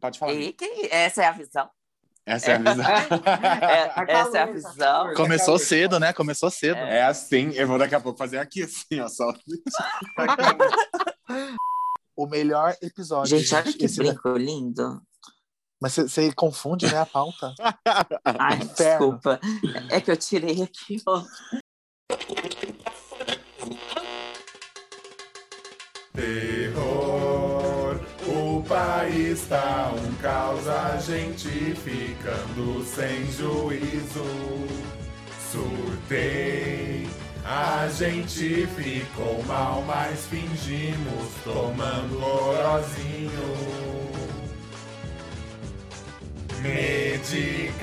Pode falar. E que essa é a visão. Essa é a visão. É, Tá essa é a tá visão. Começou cedo, né? Começou cedo. É assim, eu vou daqui a pouco fazer aqui, assim, ó, só. O melhor episódio. Gente, olha que esse da- brinco lindo. Mas você- você confunde, né, a pauta? Ai, Inferno. desculpa. É que eu tirei aqui, ó. País tá um caos, a gente ficando sem juízo. Surtei, a gente ficou mal, mas fingimos tomando lorozinho. Medicada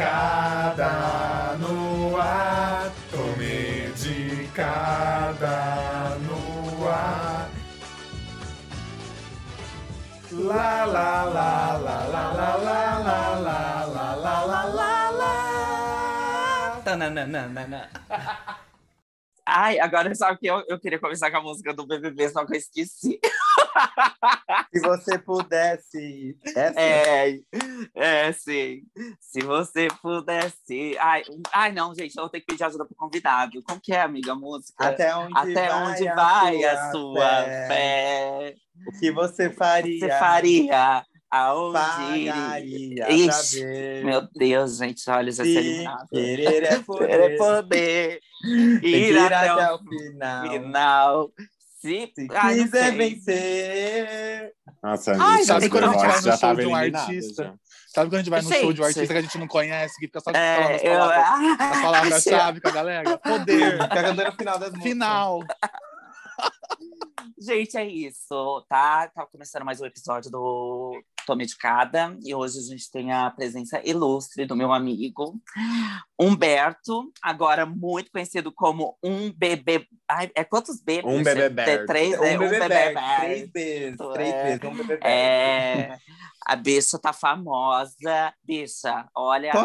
no ar, tô medicada no ar. La la la la la la la la la la la la la la. Tananana. Ai, agora só que eu, eu queria começar com a música do BBB, só que eu esqueci. Se você pudesse. Essa É, é, sim. Se você pudesse. Ai, ai, não, gente, eu vou ter que pedir ajuda pro convidado. Como que é, amiga, a música? Até onde Até vai, onde a, vai sua a sua fé? fé? O que você faria? Você faria? Aonde? Pagaria Ixi, ver. Meu Deus, gente, olha, Se eliminado. querer é Poder, poder. poder ir ir até, até o final. final. Se, Se Ai, quiser vencer. Nossa, Ai, gente, sabe quando a gente vai no já show de um artista? já. Sabe quando a gente vai no show de um artista que a gente não conhece, que fica só falando É, as eu, palavras- as palavras-chave com a galera? Poder, Fica cantando o final das músicas. final. Gente, é isso, tá? Tá começando mais um episódio do Tô Medicada e hoje a gente tem a presença ilustre do meu amigo Humberto, agora muito conhecido como um bebê. Ai, é quantos B? Um bebê Berto. Três, Um é, bebê bebê Berto, Berto. Três vezes. Três É. vezes. Um bebê. É, a bicha tá famosa. Bicha, olha, a-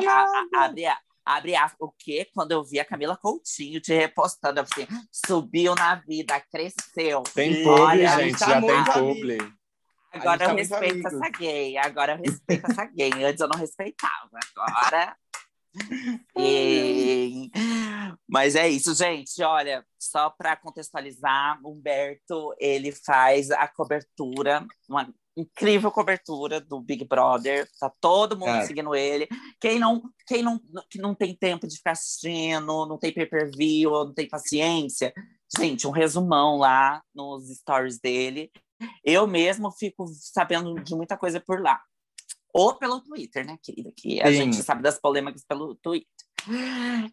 a- abre, a, abre a, o quê? Quando eu vi a Camila Coutinho te repostando, eu falei, subiu na vida, cresceu. Tem publi, olha, gente, já tem publi. Agora eu muito respeito essa gay, agora eu respeito essa gay. Antes eu não respeitava, agora. E... Mas é isso, gente. Olha, só para contextualizar, Humberto ele faz a cobertura, uma incrível cobertura do Big Brother. Tá todo mundo Cara. seguindo ele. Quem não, quem não, que não tem tempo de ficar assistindo, não tem pay-per-view, não tem paciência, gente, um resumão lá nos stories dele. Eu mesmo fico sabendo de muita coisa por lá. Ou pelo Twitter, né, querida? Que a Sim. gente sabe das polêmicas pelo Twitter.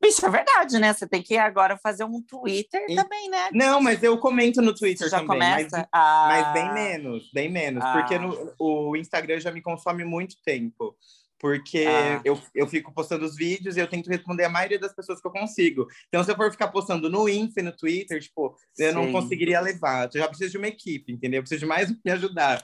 Bicho, é verdade, né? Você tem que agora fazer um Twitter E- também, né? Não, mas eu comento no Twitter Você já também. mas- começa a... Mas bem menos, bem menos. Ah. Porque no, o Instagram já me consome muito tempo. Porque Ah. eu, eu fico postando os vídeos e eu tento responder a maioria das pessoas que eu consigo. Então, se eu for ficar postando no Insta e no Twitter, tipo, eu não Sim. conseguiria levar. Eu já preciso de uma equipe, entendeu? Eu preciso de mais um me ajudar.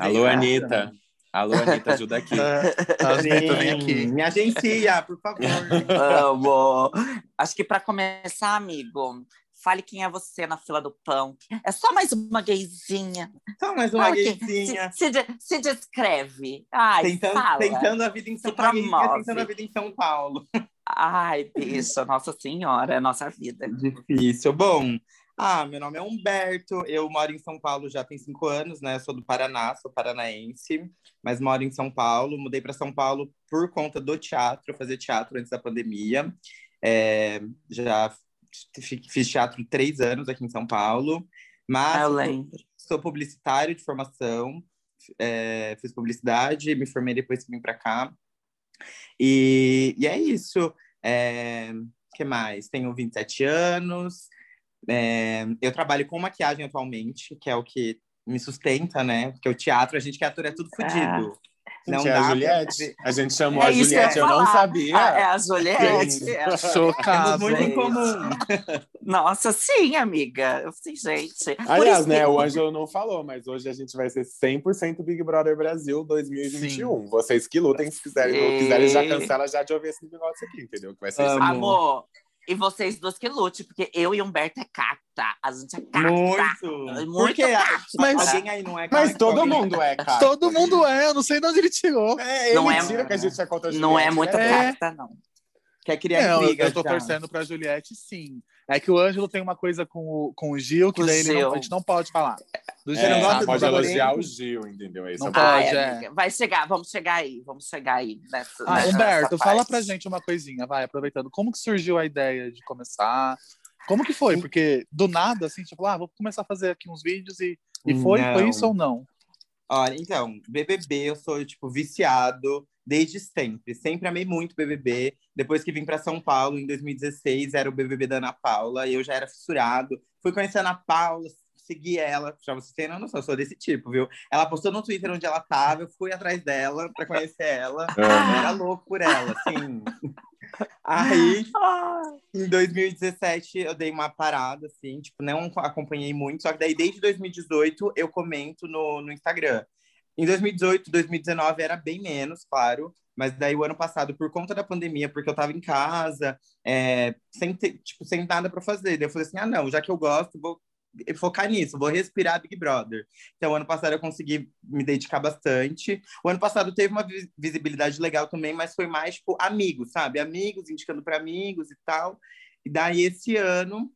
Alô, Anitta. Alô, Anitta, ajuda aqui. As metas vem aqui. Me agencia, por favor. Amo. Acho que para começar, amigo, fale quem é você na fila do pão. É só mais uma gayzinha. Só mais uma Fala gayzinha. Se, se, se descreve. Ai, Tentando, fala. tentando a vida em São Paulo. Tentando a vida em São Paulo. Ai, bicha, nossa senhora, é nossa vida. Difícil. Bom, ah, meu nome é Humberto, eu moro em São Paulo já tem cinco anos, né? Sou do Paraná, sou paranaense, mas moro em São Paulo. Mudei para São Paulo por conta do teatro, fazia teatro antes da pandemia. É, já fiz teatro três anos aqui em São Paulo, mas Ah, sou publicitário de formação, é, fiz publicidade, me formei depois que vim para cá. E, e é isso. É, que mais? Tenho 27 anos. é, eu trabalho com maquiagem atualmente, que é o que me sustenta, né? Porque o teatro, a gente que ator é tudo fodido. Não Gente, é a pra Juliette. fazer- A gente chamou É a que eu Juliette, eu, não sabia. Ah, é a Juliette. É a- Temos Chocado. muito em gente. comum. Nossa, sim, amiga. Eu sei, gente. Aliás, né, que- o Ângelo não falou, mas hoje a gente vai ser 100% Big Brother Brasil 2021. Vocês que lutem, se quiserem, não quiserem, já cancela já de ouvir esse negócio aqui, entendeu? Que vai ser Amo. Amor, E vocês duas que lute, porque eu e Humberto é cata. A gente é cata. Muito. Muito Porque cata. Mas- alguém aí não é Mas cara, todo alguém- mundo é, cara. Todo mundo é, eu não sei de onde ele tirou. É, ele Não é- tira que a gente é contra a Não é Juliette, muito né? cata, não. Quer criar Não, eu, intriga. eu tô já. torcendo pra Juliette, sim. É que o Ângelo tem uma coisa com o, com o Gil, que Com daí ele não- Gil. a gente não pode falar. Do É, Você não gosta não do pode elogiar o Gil, entendeu? Esse Não é pode. Ai, é. vai chegar, vamos chegar aí, vamos chegar aí. Nessa, Ah, nessa Humberto, parte. fala pra gente uma coisinha, vai, aproveitando. Como que surgiu a ideia de começar? Como que foi? Porque do nada, assim, tipo, ah, vou começar a fazer aqui uns vídeos e, e foi, Não. foi isso ou não? Olha, então, BBB, eu sou, tipo, viciado desde sempre. Sempre amei muito BBB. Depois que vim para São Paulo, em 2016, era o BBB da Ana Paula, e eu já era fissurado. Fui conhecer a Ana Paula, segui ela, já vocês têm noção, eu sou desse tipo, viu? Ela postou no Twitter onde ela tava, eu fui atrás dela para conhecer ela. Eu era louco por ela, assim. Aí, Ah, em 2017, eu dei uma parada, assim, tipo, não acompanhei muito, só que daí desde 2018 eu comento no, no Instagram. Em 2018, 2019 era bem menos, claro, mas daí o ano passado, por conta da pandemia, porque eu tava em casa, é, sem, ter, tipo, sem nada para fazer, daí eu falei assim, ah, não, já que eu gosto, vou focar nisso, vou respirar Big Brother. Então, ano passado eu consegui me dedicar bastante. O ano passado teve uma vi- visibilidade legal também, mas foi mais, tipo, amigos, sabe? Amigos, indicando para amigos e tal. E daí, esse ano,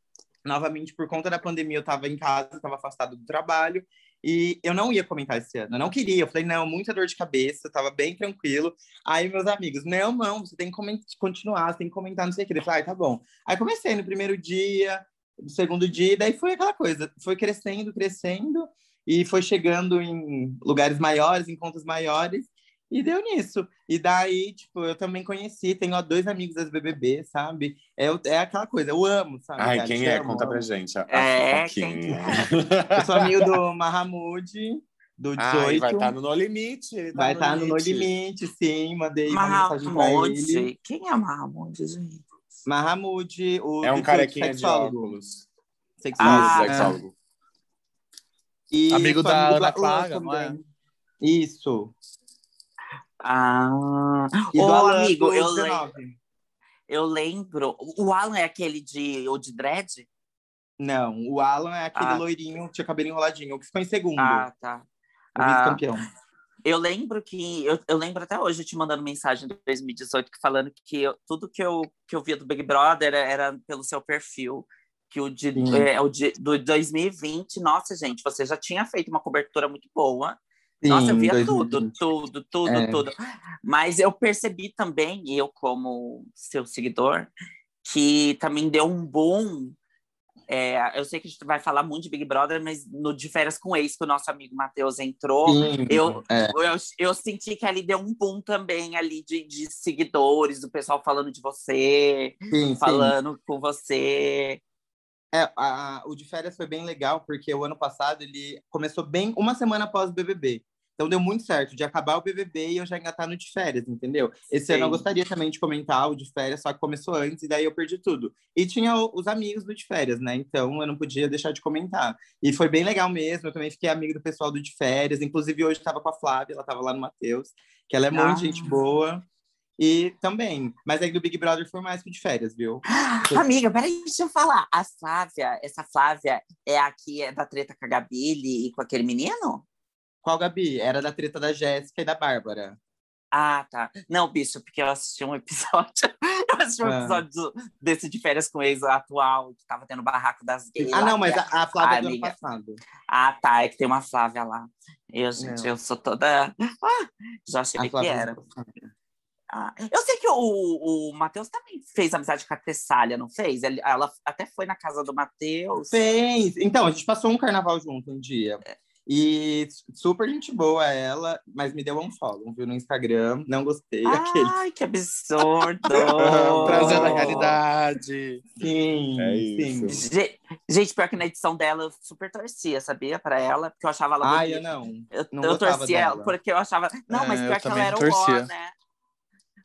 novamente, por conta da pandemia, eu estava em casa, estava afastado do trabalho, e eu não ia comentar esse ano, eu não queria. Eu falei, não, muita dor de cabeça, estava bem tranquilo. Aí, meus amigos, não, não, você tem que continuar, você tem que comentar, não sei o que. Eu falei, ah, tá bom. Aí comecei no primeiro dia, no segundo dia, daí foi aquela coisa, foi crescendo, crescendo, e foi chegando em lugares maiores, em contas maiores, e deu nisso. E daí, tipo, eu também conheci, tenho ó, dois amigos das BBB, sabe? É, é aquela coisa, eu amo, sabe? Ai, cara? quem é? amo, Conta amo. pra gente. A, É, a quem fofoquinha. Eu sou amigo do Mahamud, do 18. Ai, vai estar no No Limite. ele tá Vai estar no No Limite, sim. Mandei uma mensagem pra ele. Quem é Mahamud, gente? Mahamud, o É um 18, carequinha de óculos. Sexólogo. Ah, Isso, sexólogo. E Amigo da Ana Clara, não é? também. Isso. Ah, E Ô, Alan amigo, eu 19. eu lembro. O Alan é aquele de, o de dread? Não, o Alan é aquele Ah. loirinho, tinha cabelo enroladinho, o que ficou em segundo, Ah, tá. o ah. vice-campeão. Eu lembro que. Eu, eu lembro até hoje te mandando mensagem de 2018 que falando que eu- tudo que eu, que eu via do Big Brother era, era pelo seu perfil. Que o, de, é, o de, do 2020, nossa, gente, você já tinha feito uma cobertura muito boa. Nossa, eu Sim, via 2020. tudo, tudo, tudo, É. tudo. Mas eu percebi também, eu como seu seguidor, que também deu um boom. é, eu sei que a gente vai falar muito de Big Brother, mas no De Férias com Ex, que o nosso amigo Matheus entrou, Sim, eu- é. eu, eu senti que ali deu um boom também ali de, de seguidores, do pessoal falando de você, Sim, sim. falando com você. É, a- o de férias foi bem legal, porque o ano passado ele começou bem uma semana após o BBB. Então deu muito certo de acabar o BBB e eu já engatar no de férias, entendeu? Esse ano eu Sim. gostaria também de comentar o de férias, só que começou antes e daí eu perdi tudo. E tinha o- os amigos do de férias, né? Então eu não podia deixar de comentar. E foi bem legal mesmo, eu também fiquei amigo do pessoal do de férias. Inclusive hoje estava com a Flávia, ela estava lá no Matheus, que ela é muito Ah. gente boa. E também, mas aí do Big Brother foi mais que o de férias, viu? Amiga, peraí, deixa eu falar. A Flávia, essa Flávia é a que é da treta com a Gabi e com aquele menino? Qual, Gabi? Era da treta da Jéssica e da Bárbara. Ah, tá. Não, bicho, porque eu assisti um episódio. Eu assisti um Ah. episódio do- desse de férias com o ex atual, que tava tendo barraco das gays. Ah, lá, não, mas é- a, a Flávia Ah, do ano amiga. passado. Ah, tá. É que tem uma Flávia lá. Eu, gente, Não. eu sou toda. Ah, já achei A que do era. Ah, eu sei que o, o Matheus também fez amizade com a Tessália, não fez? Ela até foi na casa do Matheus. Fez. Então, a gente passou um carnaval junto um dia. E super gente boa ela, mas me deu um follow, viu, no Instagram. Não gostei. Aquele. Ai, que absurdo! Trazendo a realidade. Sim, É sim. Gente, pior que na edição dela eu super torcia, sabia? Pra ela, porque eu achava ela Ai, eu bonita. não. Eu, não eu torcia ela dela. porque eu achava. Não, É, mas eu pior que ela era o ó, né?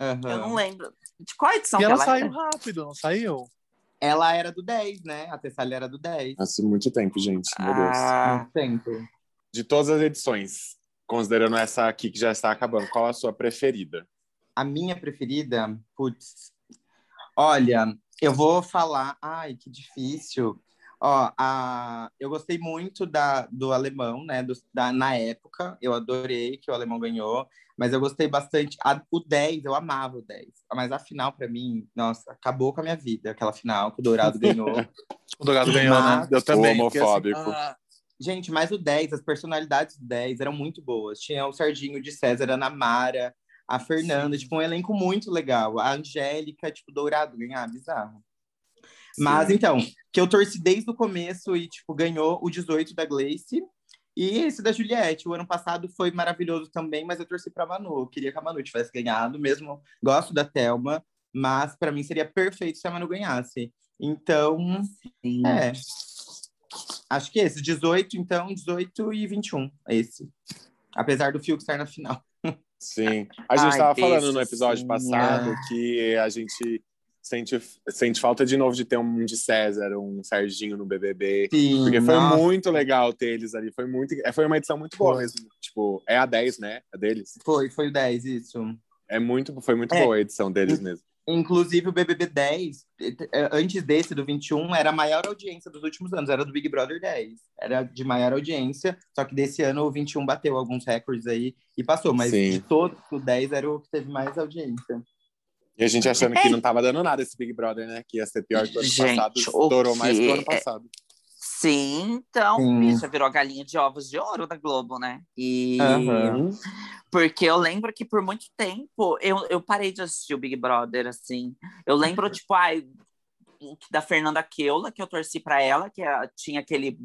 Aham. Eu não lembro. De qual edição E que ela ela saiu era? rápido, não saiu? Ela era do 10, né? A Tessália era do 10. Faz muito tempo, gente. Meu Deus. Ah, Muito tempo. De todas as edições, considerando essa aqui que já está acabando, qual a sua preferida? A minha preferida, putz. Olha, Eu vou falar. Ai, que difícil. Ó, a... eu gostei muito da, do alemão, né? Do, da, na época, eu adorei que o alemão ganhou, mas eu gostei bastante. A, o 10, eu amava o 10. Mas a final, pra mim, nossa, acabou com a minha vida, aquela final que o Dourado ganhou. O Dourado ganhou, né? Mas- Eu também. Assim, homofóbico. Ah, gente, mas o 10, as personalidades do 10 eram muito boas. Tinha o Serginho de César, a Ana Mara, a Fernanda, tipo, um elenco muito legal. A Angélica, tipo, Dourado ganhar, bizarro. Mas então, que eu torci desde o começo e, tipo, ganhou o 18 da Gleice. E esse da Juliette, o ano passado foi maravilhoso também, mas eu torci pra Manu. Eu queria que a Manu tivesse ganhado, mesmo gosto da Thelma, mas pra mim seria perfeito se a Manu ganhasse. Então, Sim. é. Acho que esse, 18, então, 18 e 21, esse. Apesar do Fiuk estar na final. Sim. A gente Ai, estava falando no episódio sim, passado é. que a gente sente, sente falta de novo de ter um de César, um Serginho no BBB. Sim, Porque foi nossa, muito legal ter eles ali. Foi, muito, é, foi uma edição muito boa Foi. mesmo. Tipo, é a 10, né? A deles. Foi, foi o 10, isso. É muito, foi muito É. boa a edição deles mesmo. Inclusive, o BBB 10, eh, antes desse, do 21, era a maior audiência dos últimos anos, era do Big Brother 10. Era de maior audiência, só que desse ano o 21 bateu alguns recordes aí e passou, mas Sim. de todos, o 10 era o que teve mais audiência. E a gente achando que não tava dando nada esse Big Brother, né? Que ia ser pior que o ano Gente, passado. Estourou mais que o ano passado. Sim, então, bicha, virou a galinha de ovos de ouro da Globo, né? E Aham. porque eu lembro que por muito tempo eu, eu parei de assistir o Big Brother, assim. Eu lembro, tipo, ai, da Fernanda Keula, que eu torci pra ela, que a- tinha aquele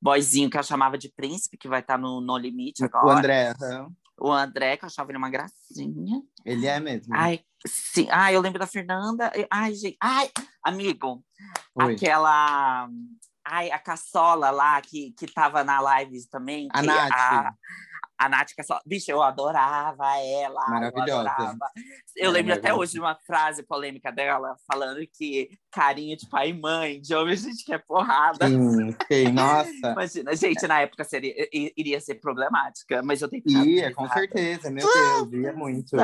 boyzinho que eu chamava de príncipe, que vai estar no, no limite agora. O André, aham, O André, que eu achava ele uma gracinha. ele é mesmo. Ai, sim. Ai, eu lembro da Fernanda. Ai, gente. Ai, amigo, Oi. aquela. Ai, a Caçola lá, que, que tava na live também. A que Nath. A, a Nath Caçola. Bicho, eu adorava ela. eu Maravilhosa. adorava. Eu é lembro até hoje de uma frase polêmica dela, falando que carinho de pai e mãe, de homem a gente quer porrada. Sim, sim, nossa. Imagina, gente, na época seria, iria ser problemática, mas eu tenho que Ia, com certeza, meu Deus, ia muito.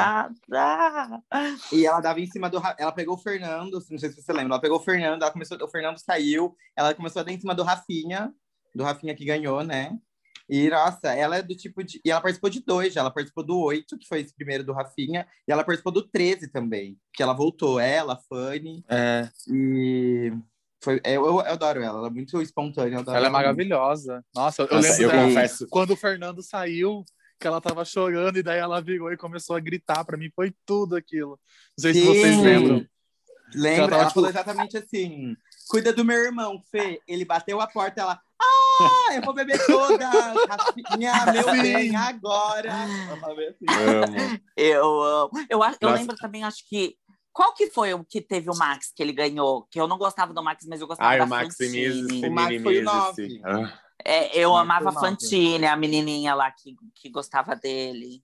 E ela dava em cima do. Ela pegou o Fernando, não sei se você lembra. Ela pegou o Fernando, ela começou, o Fernando saiu, ela começou a dar em cima do Rafinha, do Rafinha que ganhou, né? E, nossa, ela é do tipo de. E ela participou de dois já. Ela participou do oito, que foi esse primeiro do Rafinha, e ela participou do 13 também. Que ela voltou, ela, Fanny. É, E. Foi, eu, eu adoro ela, ela é muito espontânea. eu adoro ela é maravilhosa. Nossa, eu, eu Nossa, lembro eu dela- confesso. quando o Fernando saiu, que ela tava chorando, e daí ela virou e começou a gritar. Pra mim foi tudo aquilo. Não sei se Sim. vocês lembram. Lembra? Ela Ela, tava, tipo- falou exatamente assim: cuida do meu irmão, Fê. Ele bateu a porta, ela. Ah, eu vou beber toda! Rafinha, meu Sim. bem, agora! Assim. Amo. Eu amo. Eu, acho- eu Nossa. lembro também, acho que. Qual que foi o que teve o Max que ele ganhou? Que eu não gostava do Max, mas eu gostava Ai, da o Maximize, Fantine. O Max foi o Feminimize. nove. Ah, É, eu Max amava a. Fantine, a menininha lá que, que gostava dele.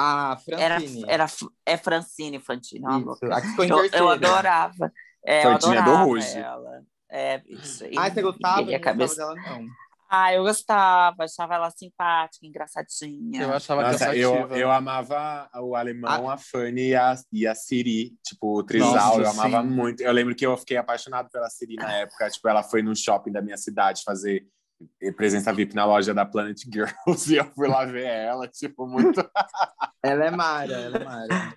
A Era, Francine. era é Francine Fantine. a Eu, eu adorava. É, eu Fantine é do adorava Ruge. ela. É, isso aí. Ai, você gostava? E a Eu não cabeça... gostava dela, não. Ah, eu gostava, achava ela simpática, engraçadinha. Eu achava Nossa, cansativa. eu, eu amava o alemão, a Fanny e a, e a Siri. Tipo, o trisal, Nossa, eu amava sim. muito. Eu lembro que eu fiquei apaixonado pela Siri na época. Tipo, ela foi no shopping da minha cidade fazer presença VIP na loja da Planet Girls e eu fui lá ver ela, tipo, muito Ela é Mara, ela é Mara.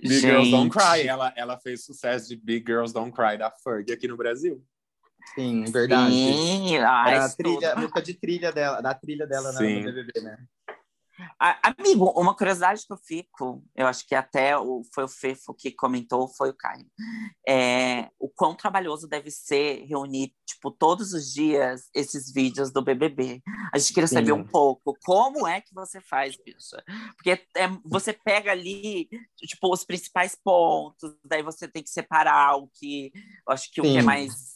Big Girls Don't Gente. Cry. Ela, ela fez sucesso de Big Girls Don't Cry da Ferg aqui no Brasil. Sim, verdade. Sim, ah, Era a trilha, a música de trilha dela, da trilha dela na, Sim. no BBB, né? A- Amigo, uma curiosidade que eu fico, eu acho que até o, foi o Fefo que comentou, foi o Caio. É, o quão trabalhoso deve ser reunir, tipo, todos os dias esses vídeos do BBB. A gente queria saber Sim. um pouco como é que você faz, bicha. Porque é, você pega ali, tipo, os principais pontos, daí você tem que separar o que, eu acho que o que é Sim. mais.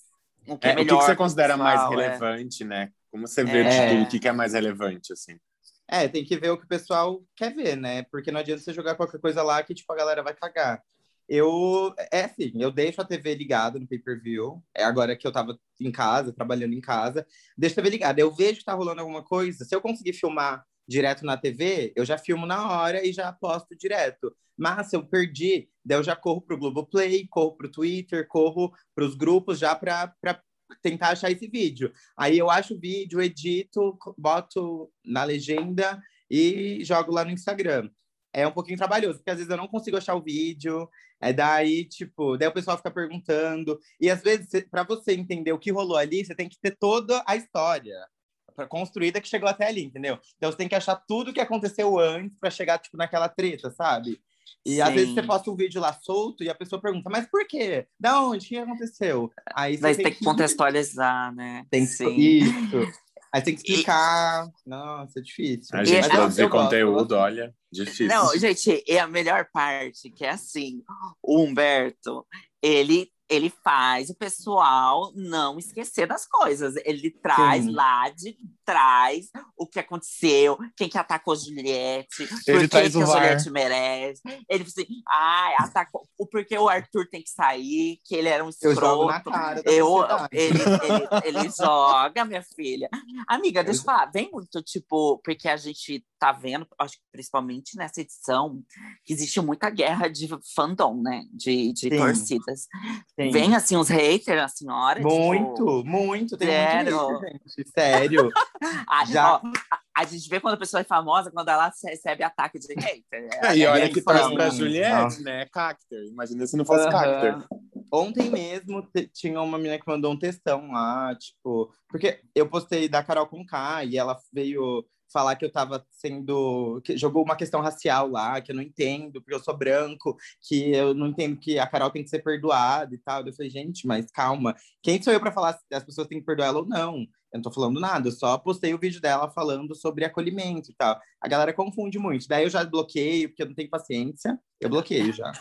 O que é, É, o que, melhor que você considera mais pessoal, é. relevante, né? Como você vê de É. tudo, o que, que é mais relevante, assim? É, tem que ver o que o pessoal quer ver, né? Porque não adianta você jogar qualquer coisa lá que, tipo, a galera vai cagar. Eu, é assim, eu deixo a TV ligada no pay-per-view, é agora que eu tava em casa, trabalhando em casa, deixo a TV ligada. Eu vejo que tá rolando alguma coisa, se eu conseguir filmar direto na TV, eu já filmo na hora e já posto direto. Mas se eu perdi, daí eu já corro pro Globoplay, corro pro Twitter, corro pros grupos já para tentar achar esse vídeo. Aí eu acho o vídeo, edito, boto na legenda e jogo lá no Instagram. É um pouquinho trabalhoso, porque às vezes eu não consigo achar o vídeo, é daí, tipo, daí o pessoal fica perguntando. E às vezes, para você entender o que rolou ali, você tem que ter toda a história pra- construída que chegou até ali, entendeu? Então você tem que achar tudo que aconteceu antes para chegar, tipo, naquela treta, sabe? E às Sim. vezes você posta um vídeo lá solto e a pessoa pergunta, mas por quê? Da onde? O que aconteceu? Aí Mas você tem que contextualizar, né? Tem que... Sim. Isso. Aí tem que explicar. Nossa, é difícil. A gente Mas eu- produzir conteúdo, eu gosto. olha, difícil. Não, gente, é a melhor parte, que é assim, o Humberto, ele, ele faz o pessoal não esquecer das coisas. Ele traz Sim. lá de trás o que aconteceu, quem que atacou a Juliette, Ele por que, a. Juliette merece. Ele assim, ai, atacou, o porquê o Arthur tem que sair, que ele era um Eu escroto. Eu, sociedade. ele, ele, ele joga, minha filha. Amiga, deixa eu falar, vem muito, tipo, porque a gente tá vendo, acho que principalmente nessa edição, que existe muita guerra de fandom, né? De, de Sim. torcidas. Sim. Vem, assim, os haters, a senhora. Muito, Tipo, muito. Tem Sério? muito hater, gente. Sério. a, Já- ó, a, a gente vê quando a pessoa é famosa, quando ela recebe ataque de hater. É, e olha É que isso torce aí. pra Juliette, né? É Cacter. Imagina se não fosse Aham. Cacter. Ontem mesmo tinha uma menina que mandou um textão lá, tipo, porque eu postei da Carol com K e ela veio falar que eu tava sendo. Que jogou uma questão racial lá, que eu não entendo, porque eu sou branco, que eu não entendo que a Carol tem que ser perdoada e tal. Eu falei, gente, mas calma, quem sou eu para falar se as pessoas têm que perdoar ela ou não? Eu não tô falando nada, eu só postei o vídeo dela falando sobre acolhimento e tal. A galera confunde muito. Daí eu já bloqueio, porque eu não tenho paciência. Eu bloqueio já.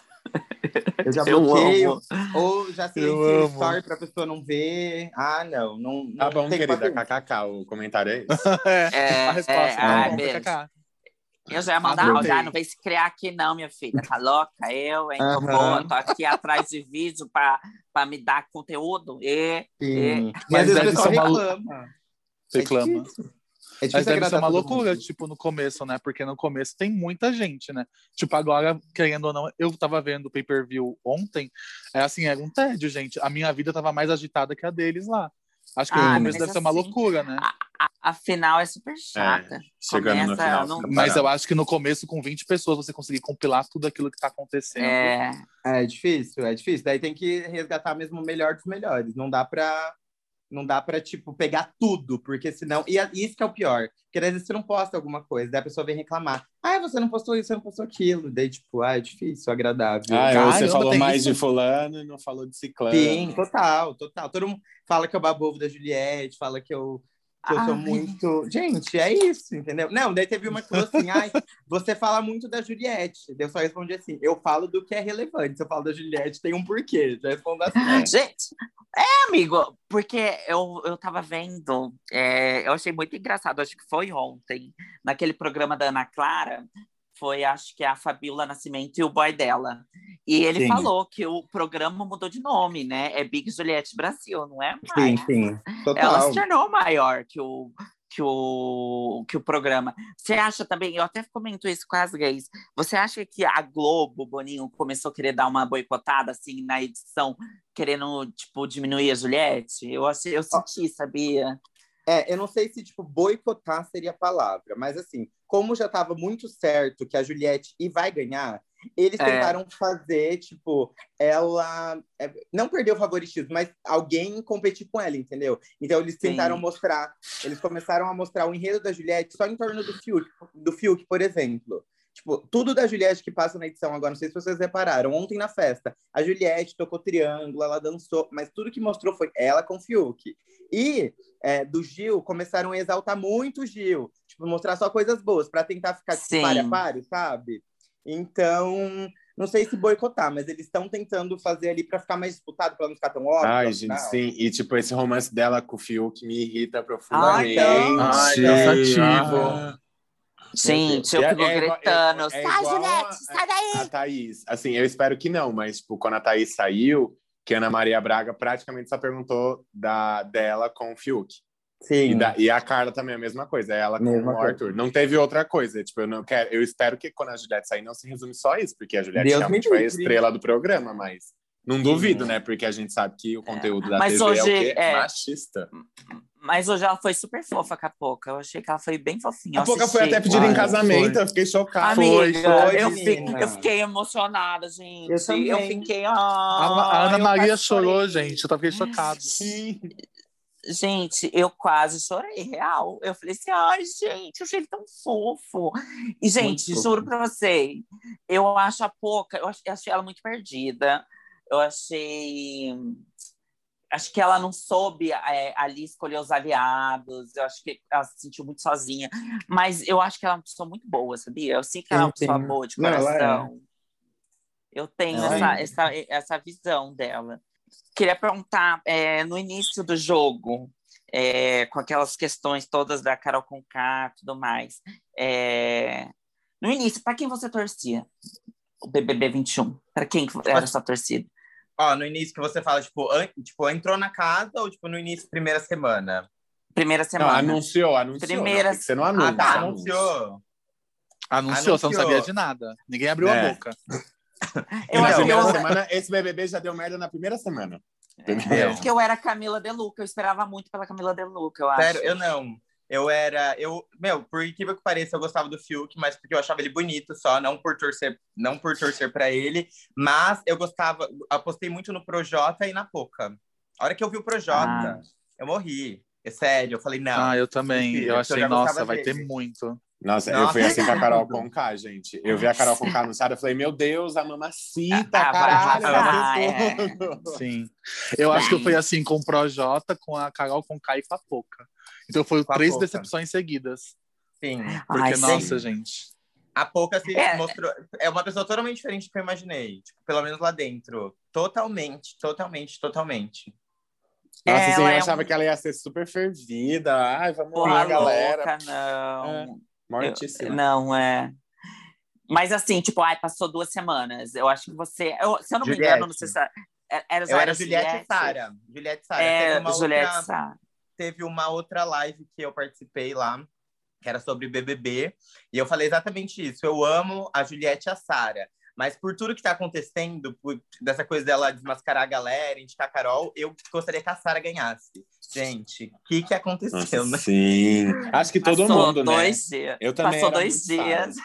Eu já Eu bloqueio. amo. Ou já Eu silenciei o story pra pessoa não ver. Ah, não. Não, Tá não bom, tem querida. KKK, o comentário é esse. É, É, a resposta. é, tá bom, beijo. KKK. Eu já ia mandar ah, não vem se criar aqui não, minha filha, tá louca? Eu, hein, tô Aham. boa, tô aqui atrás de vídeo pra, pra me dar conteúdo. E, Sim. Mas Mas às vezes deve o pessoal reclama. Reclama. É difícil. É Mas difícil deve ser uma loucura, mundo. tipo, no começo, né? Porque no começo tem muita gente, né? Tipo, agora, querendo ou não, eu tava vendo o pay-per-view ontem, é assim, era um tédio, gente. A minha vida tava mais agitada que a deles lá. Acho que Ah, no começo mas deve ser uma assim, loucura, né? a, a final é super chata. Chegando no Começa, final. não- Mas eu acho que no começo, com 20 pessoas, você conseguir compilar tudo aquilo que tá acontecendo. É, É difícil, é difícil. Daí tem que resgatar mesmo o melhor dos melhores. Não dá pra. Não dá pra, tipo, pegar tudo, porque senão. E a- isso que é o pior. Porque às vezes você não posta alguma coisa, daí a pessoa vem reclamar. Ah, você não postou isso, você não postou aquilo. Daí, tipo, ah, é difícil, agradável. Ah, Caramba, você falou mais isso? de fulano e não falou de ciclano. Sim, total, total. Todo mundo fala que eu babo ovo da Juliette, fala que eu, eu sou muito. Gente, é isso, entendeu? Não, daí teve uma que falou assim: ai, você fala muito da Juliette. Eu só respondi assim: eu falo do que é relevante. Se eu falo da Juliette, tem um porquê. Já respondo assim. Gente, é, amigo, porque eu, eu tava vendo, é, eu achei muito engraçado, acho que foi ontem, naquele programa da Ana Clara, foi acho que a Fabiola Nascimento e o boy dela. E ele Sim. falou que o programa mudou de nome, né? É Big Juliette Brasil, não é Sim, mais. sim. Ela Total. se tornou maior que o, que o, que o programa. Você acha também, eu até comento isso com as gays, você acha que a Globo, Boninho, começou a querer dar uma boicotada assim na edição, querendo, tipo, diminuir a Juliette? Eu, achei, eu senti, sabia? É, eu não sei se, tipo, boicotar seria a palavra, mas assim, como já estava muito certo que a Juliette e vai ganhar, eles É. tentaram fazer, tipo, ela é, não perder o favoritismo, mas alguém competir com ela, entendeu? Então eles Sim. tentaram mostrar, eles começaram a mostrar o enredo da Juliette só em torno do Fiuk, do Fiuk, por exemplo. Tipo, tudo da Juliette que passa na edição agora, não sei se vocês repararam, ontem na festa, a Juliette tocou triângulo, ela dançou, mas tudo que mostrou foi ela com o Fiuk. E é, do Gil, começaram a exaltar muito o Gil, tipo, mostrar só coisas boas, para tentar ficar tipo, pare a pare, sabe? Então, não sei se boicotar, mas eles estão tentando fazer ali para ficar mais disputado, para não ficar tão óbvio. Ai, gente, final. sim. E, tipo, esse romance dela com o Fiuk me irrita profundamente. então. Ai, cansativo. Ah. Gente, eu É- fico é igual- gritando, é- é sai, Juliette, a- sai daí! A Thaís, assim, eu espero que não, mas, tipo, quando a Thaís saiu, que a Ana Maria Braga praticamente só perguntou da, dela com o Fiuk. Sim. E, da- e a Carla também é a mesma coisa, é ela com Mesma o coisa. Arthur. Não teve outra coisa. Tipo, eu não quero. Eu espero que quando a Juliette sair, não se resume só isso, porque a Juliette Deus realmente me foi a estrela do programa, mas não duvido, né? Porque a gente sabe que o conteúdo da Mas TV é o hoje, quê? é. Machista. Mas hoje ela foi super fofa com a Poca. Eu achei que ela foi bem fofinha. A Eu pouco foi até pedido em casamento, foi. eu fiquei chocado. Amiga, Foi, foi, eu, fiquei, eu fiquei emocionada, gente. Eu também. Eu fiquei. A, Ah, a Ana Maria chorou, chorei. gente. Eu fiquei chocado. Sim. Gente, eu quase chorei, real. Eu falei assim, ai, gente, eu achei ele tão fofo. E, gente, fofo. juro pra você, eu acho a Poca, eu achei ela muito perdida. Eu achei. Acho que ela não soube é, ali escolher os aliados. Eu acho que ela se sentiu muito sozinha. Mas eu acho que ela é uma pessoa muito boa, sabia? Eu sinto que ela é uma pessoa boa de Não, é. coração. Eu tenho Ela essa, é. essa, essa visão dela. Queria perguntar, é, no início do jogo, é, com aquelas questões todas da Carol Conká e tudo mais, é, no início, para quem você torcia? O BBB 21? Para quem que era sua torcida? Ó, no início que você fala, tipo, an- tipo, entrou na casa ou, tipo, no início, primeira semana? Primeira Não, semana. anunciou, anunciou. Primeira- Não, ser no anúncio. ah, tá, anúncio. anunciou. Anunciou, você não Anunciou. sabia de nada. Ninguém abriu É. a boca. Eu na acho que primeira eu, semana, esse BBB já deu merda na primeira semana. Entendeu? que eu era Camila De Luca, eu esperava muito pela Camila De Luca, eu acho. Sério, eu não. Eu era. Eu, meu, por incrível que pareça, eu gostava do Fiuk, mas porque eu achava ele bonito só, não por torcer, não por torcer para ele, mas eu gostava, apostei muito no Projota e na Poca. A hora que eu vi o Projota, Ah. eu morri. É sério, eu falei, não. Ah, eu também. Filho, Eu achei, nossa, vai ter dele. muito. Nossa, eu Nossa, fui assim com a Carol. Conká, gente. Eu vi a Carol Conká anunciada, eu falei, meu Deus, a mamacita, Ah, vai caralho, é. Sim. Eu acho que eu fui assim com o Projota, com a Carol, Kai e com a Poca. Então foi Com a três Poca. decepções seguidas. Sim. Porque, Ai, nossa, sim. gente. A Poca se É. mostrou. É uma pessoa totalmente diferente do que eu imaginei. Tipo, pelo menos lá dentro. Totalmente, totalmente, totalmente. Nossa, assim, Ela eu é achava um- que ela ia ser super fervida. Ai, vamos Porra lá, galera. louca, não. Mortíssima. Eu- não, é. Mas assim, tipo, ai, passou duas semanas. Eu acho que você. eu- se eu não me Juliette. engano, não sei se. é- Era, Eu era Juliette e Sara. Juliette e Sara. É, Teve uma Juliette outra- Sara. teve uma outra live que eu participei lá, que era sobre BBB, e eu falei exatamente isso. Eu amo a Juliette e a Sara, mas por tudo que tá acontecendo, por- dessa coisa dela desmascarar a galera, indicar a Carol, eu gostaria que a Sara ganhasse. Gente, o que que aconteceu, Nossa, né? sim. Acho que todo Passou mundo, né? dois dias. Eu também Passou dois dias.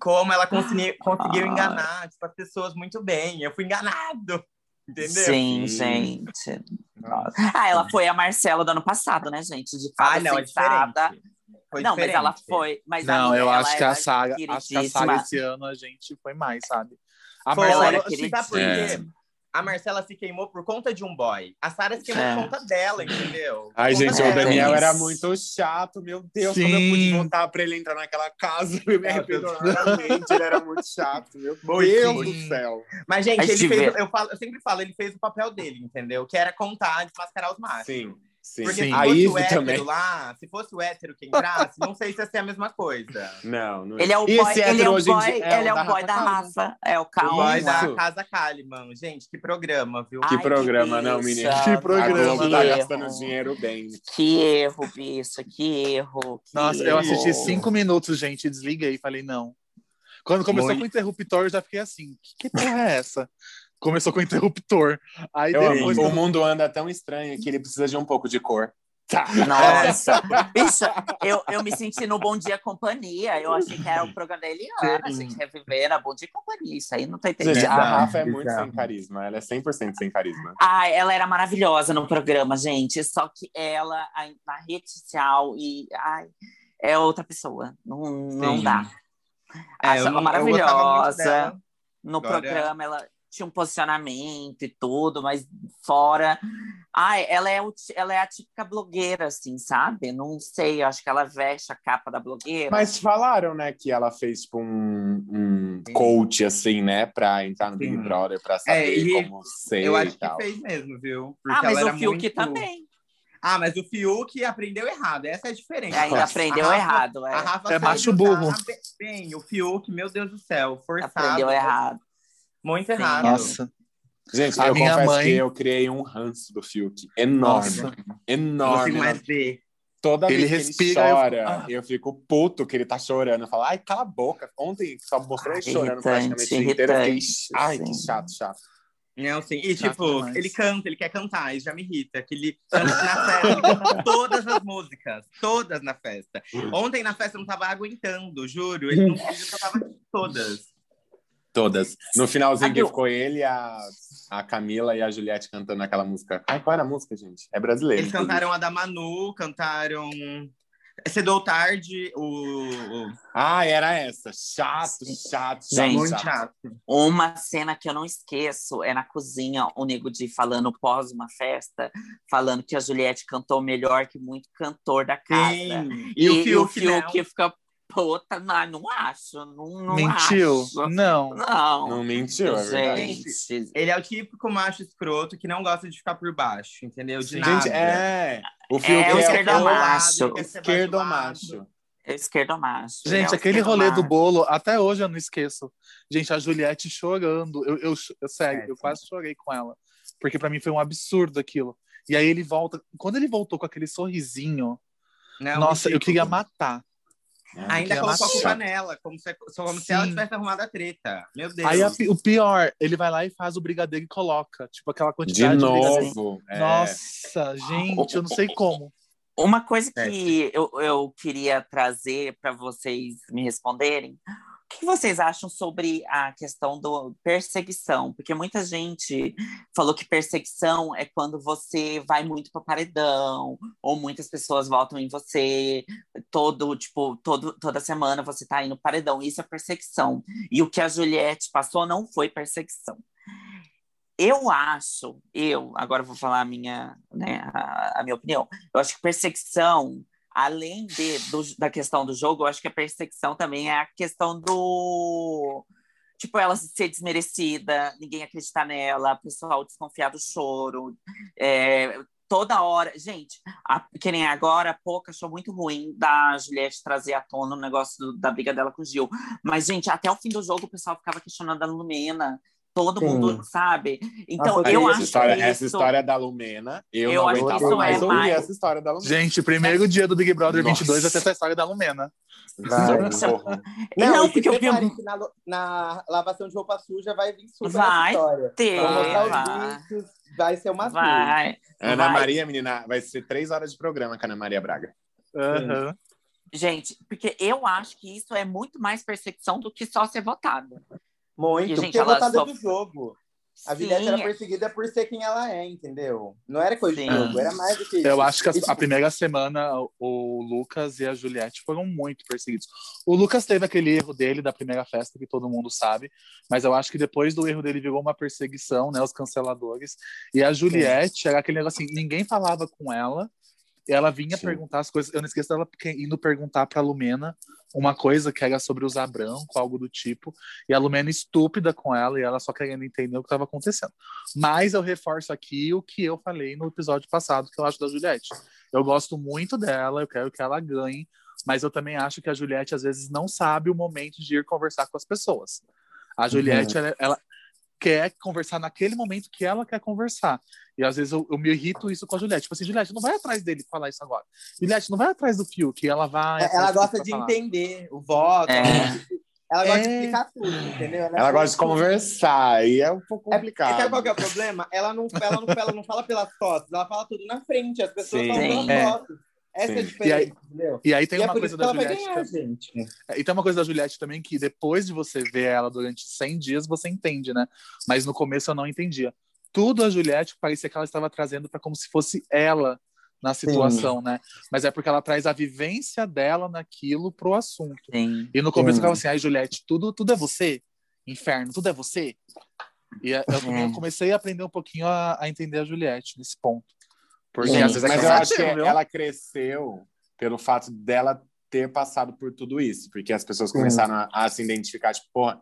Como ela consegui- conseguiu Ai. enganar tipo, as pessoas muito bem. Eu fui enganado, entendeu? Sim, Sim. gente. Ah, ela foi a Marcela do ano passado, né, gente? De Ah, fada não, é sentada. diferente. Foi não, mas ela diferente. foi. Mas Não, eu acho que a saga, acho que a saga esse ano a gente foi mais, sabe? A Foi, Ela Marcela, era Sabe por quê? queridíssima. A Marcela se queimou por conta de um boy. A Sara se queimou É. por conta dela, entendeu? Ai, Por gente, o. Daniel Isso. era muito chato, meu Deus, como eu Sim. pude votar pra ele entrar naquela casa, eu me arrependo enormemente, ele era muito chato, meu Muito. Deus do céu. Mas, gente, ele fez, eu, falo, eu sempre falo, ele fez o papel dele, entendeu? Que era contar, desmascarar os machos. Sim, sim. Porque Sim. se A fosse o hétero também. lá, se fosse o hétero que entrasse, não sei se ia ser a mesma coisa. Não, não Ele é o boy, ele é o boy, é ele é o o boy da. Rafa. É o O Calma. boy da. Casa Kalimann. Gente, que programa, viu? Que Ai, programa, não, bicha. menina? Que A programa, Globo tá que gastando erro. dinheiro bem. Que erro, bicho, que erro. que Nossa, eu assisti erro. cinco minutos, gente, e desliguei. Falei, não. Quando começou Muito. com o interruptor, eu já fiquei assim, que, que porra é essa? Começou com o interruptor. Aí Eu amo. depois. O mundo anda tão estranho que ele precisa de um pouco de cor. Tá. Nossa, bicha, eu, eu me senti no Bom Dia Companhia. Eu achei que era o programa da Eliana, Sim. gente, reviver a Bom Dia Companhia. Isso aí não tá entendendo. Gente, a Rafa é muito sem carisma. Ela é 100% sem carisma. Ai, ela era maravilhosa no programa, gente. Só que ela, na rede social, e ai, é outra pessoa. Não, não Sim. dá. É, Acho ela maravilhosa. No Agora- programa, ela tinha um posicionamento e tudo, mas fora. Ai, ela é, o ela é a típica blogueira, assim, sabe? Não sei, eu acho que ela veste a capa da blogueira. Mas falaram, né, que ela fez tipo um, um coach, assim, né, pra entrar no Big Sim. Brother, pra saber É, e como ser Eu acho e que fez mesmo, viu? ah, Porque mas ela o Fiuk muito- também. Ah, mas o Fiuk aprendeu errado. Essa é a diferença. Aí aprendeu A Rafa- errado, é. A Rafa É macho burro. Bem, o Fiuk, meu Deus do céu, forçado. Aprendeu errado. Muito errado. Nossa. Gente, A eu minha confesso mãe- que eu criei um ranço do Fiuk enorme. Nossa. Enorme. mais ver. Toda Ele vez que respira, ele eu chora, fico- eu fico puto que ele tá chorando. Eu falo, ai, cala a boca. Ontem só mostrou ele chorando praticamente o dia inteiro. Eu fiquei, ai, que chato, chato. Não, sim. E, Chato tipo, demais. ele canta, ele quer cantar, isso já me irrita. Que ele canta na festa, ele canta todas as músicas, todas na festa. Ontem na festa eu não tava aguentando, juro. Ele não ele cantava todas. Todas. No finalzinho que ficou ele, a, a Camila e a Juliette cantando aquela música. Ai, qual era a música, gente? É brasileira. Eles cantaram a da Manu, cantaram Cedo ou Tarde, o... Ah, era essa. Chato, chato, chato. Gente, muito chato. chato. Uma cena que eu não esqueço é na cozinha, o Nego Di falando pós uma festa, falando que a Juliette cantou melhor que muito cantor da casa. Sim. E, E, o o Fiuk, né? Fiuk fica, puta, não, não acho, não, não Mentiu? acho. Não. Não, Não mentiu, é verdade. gente. Ele é o típico macho escroto que não gosta de ficar por baixo, entendeu? De Gente, nada. é. O É, o é, esquerdo o macho. Ele quer ser esquerdo bajulado. macho. É esquerdo macho. Gente, é o aquele rolê do bolo, até hoje eu não esqueço. Gente, a Juliette chorando. Eu, eu, eu- sério, É, eu quase chorei com ela. Porque pra mim foi um absurdo aquilo. E aí ele volta. Quando ele voltou com aquele sorrisinho, Não, nossa, eu queria matar. Ainda queria colocou a culpa nela, como se, como se ela tivesse arrumado a treta. Meu Deus. Aí a o pior, ele vai lá e faz o brigadeiro e coloca. Tipo, aquela De quantidade brigadeiro. novo. é. Nossa, gente, eu não sei como. Uma coisa É. que eu, eu queria trazer para vocês me responderem. O que vocês acham sobre a questão do perseguição? Porque muita gente falou que perseguição é quando você vai muito para paredão, ou muitas pessoas votam em você, todo, tipo, todo, toda semana você tá indo paredão. Isso é perseguição. E o que a Juliette passou não foi perseguição. Eu acho, eu, agora vou falar a minha, né, a, a minha opinião. Eu acho que perseguição, além de, do- da questão do jogo, eu acho que a perseguição também é a questão do. Tipo, ela ser desmerecida, ninguém acreditar nela, o pessoal desconfiar do choro. é, toda hora. Gente, a, que nem agora, a Pouca achou muito ruim da Juliette trazer à tona o negócio do- da briga dela com o Gil. Mas, gente, até o fim do jogo o pessoal ficava questionando a Lumena. Todo Sim. mundo, sabe? Então, Nossa, eu essa acho história, que essa isso... história da Lumena, eu, Eu não acho que aguentava isso mais é ouvir mais- essa história da Lumena. Gente, primeiro dia do Big Brother Nossa. 22 vai ter essa história da Lumena. Vai. Não, se porque eu vi na, na lavação de roupa suja vai vir super Vai ter, vai. vídeos, vai ser uma. Vai. Ana Vai. Maria, menina, vai ser três horas de programa com a Ana Maria Braga. Aham. Gente, porque eu acho que isso é muito mais perseguição do que só ser votada. Muito, E, gente, porque é ela só- do jogo. A Sim, Juliette era perseguida por ser quem ela é, entendeu? Não era coisa Sim. de jogo, era mais do que isso. Eu acho que a, E, tipo, a primeira semana o Lucas e a Juliette foram muito perseguidos. O Lucas teve aquele erro dele da primeira festa que todo mundo sabe, mas eu acho que depois do erro dele virou uma perseguição, né, os canceladores. E a Juliette era aquele negócio assim, ninguém falava com ela. Ela vinha Sim. perguntar as coisas. Eu não esqueço dela indo perguntar pra Lumena uma coisa que era sobre usar branco, algo do tipo. E a Lumena estúpida com ela e ela só querendo entender o que estava acontecendo. Mas eu reforço aqui o que eu falei no episódio passado, que eu acho da Juliette. Eu gosto muito dela, eu quero que ela ganhe, mas eu também acho que a Juliette às vezes não sabe o momento de ir conversar com as pessoas. A Juliette, ela, ela quer conversar naquele momento que ela quer conversar. E às vezes eu, eu me irrito isso com a Juliette. Tipo assim, Juliette, não vai atrás dele falar isso agora. Juliette, não vai atrás do Fiuk, ela vai. atrás ela gosta de falar. entender o voto. É. Ela, gosta de- ela gosta de É. explicar tudo, entendeu? Ela gosta de conversar, e é um pouco É, complicado. sabe qual que é o problema? Ela não, ela, não, ela não fala pelas costas, ela fala tudo na frente. As pessoas Sim. falam pelas É. costas. Essa é Sim. a diferença, entendeu? E aí tem e é uma por coisa da Juliette. ganhar. É, E tem uma coisa da Juliette também que depois de você ver ela durante 100 dias, você entende, né? Mas no começo eu não entendia. Tudo a Juliette parecia que ela estava trazendo para como se fosse ela na situação, né? Mas é porque ela traz a vivência dela naquilo pro assunto. Sim. E no começo Sim. eu ficava assim, ai, Juliette, tudo, tudo é você? Inferno, tudo é você? E eu, também É. comecei a aprender um pouquinho a, a entender a Juliette nesse ponto. Porque Sim. às vezes é Mas eu acho que ela cresceu pelo fato dela ter passado por tudo isso, porque as pessoas Sim. começaram a, a se identificar, tipo, pô,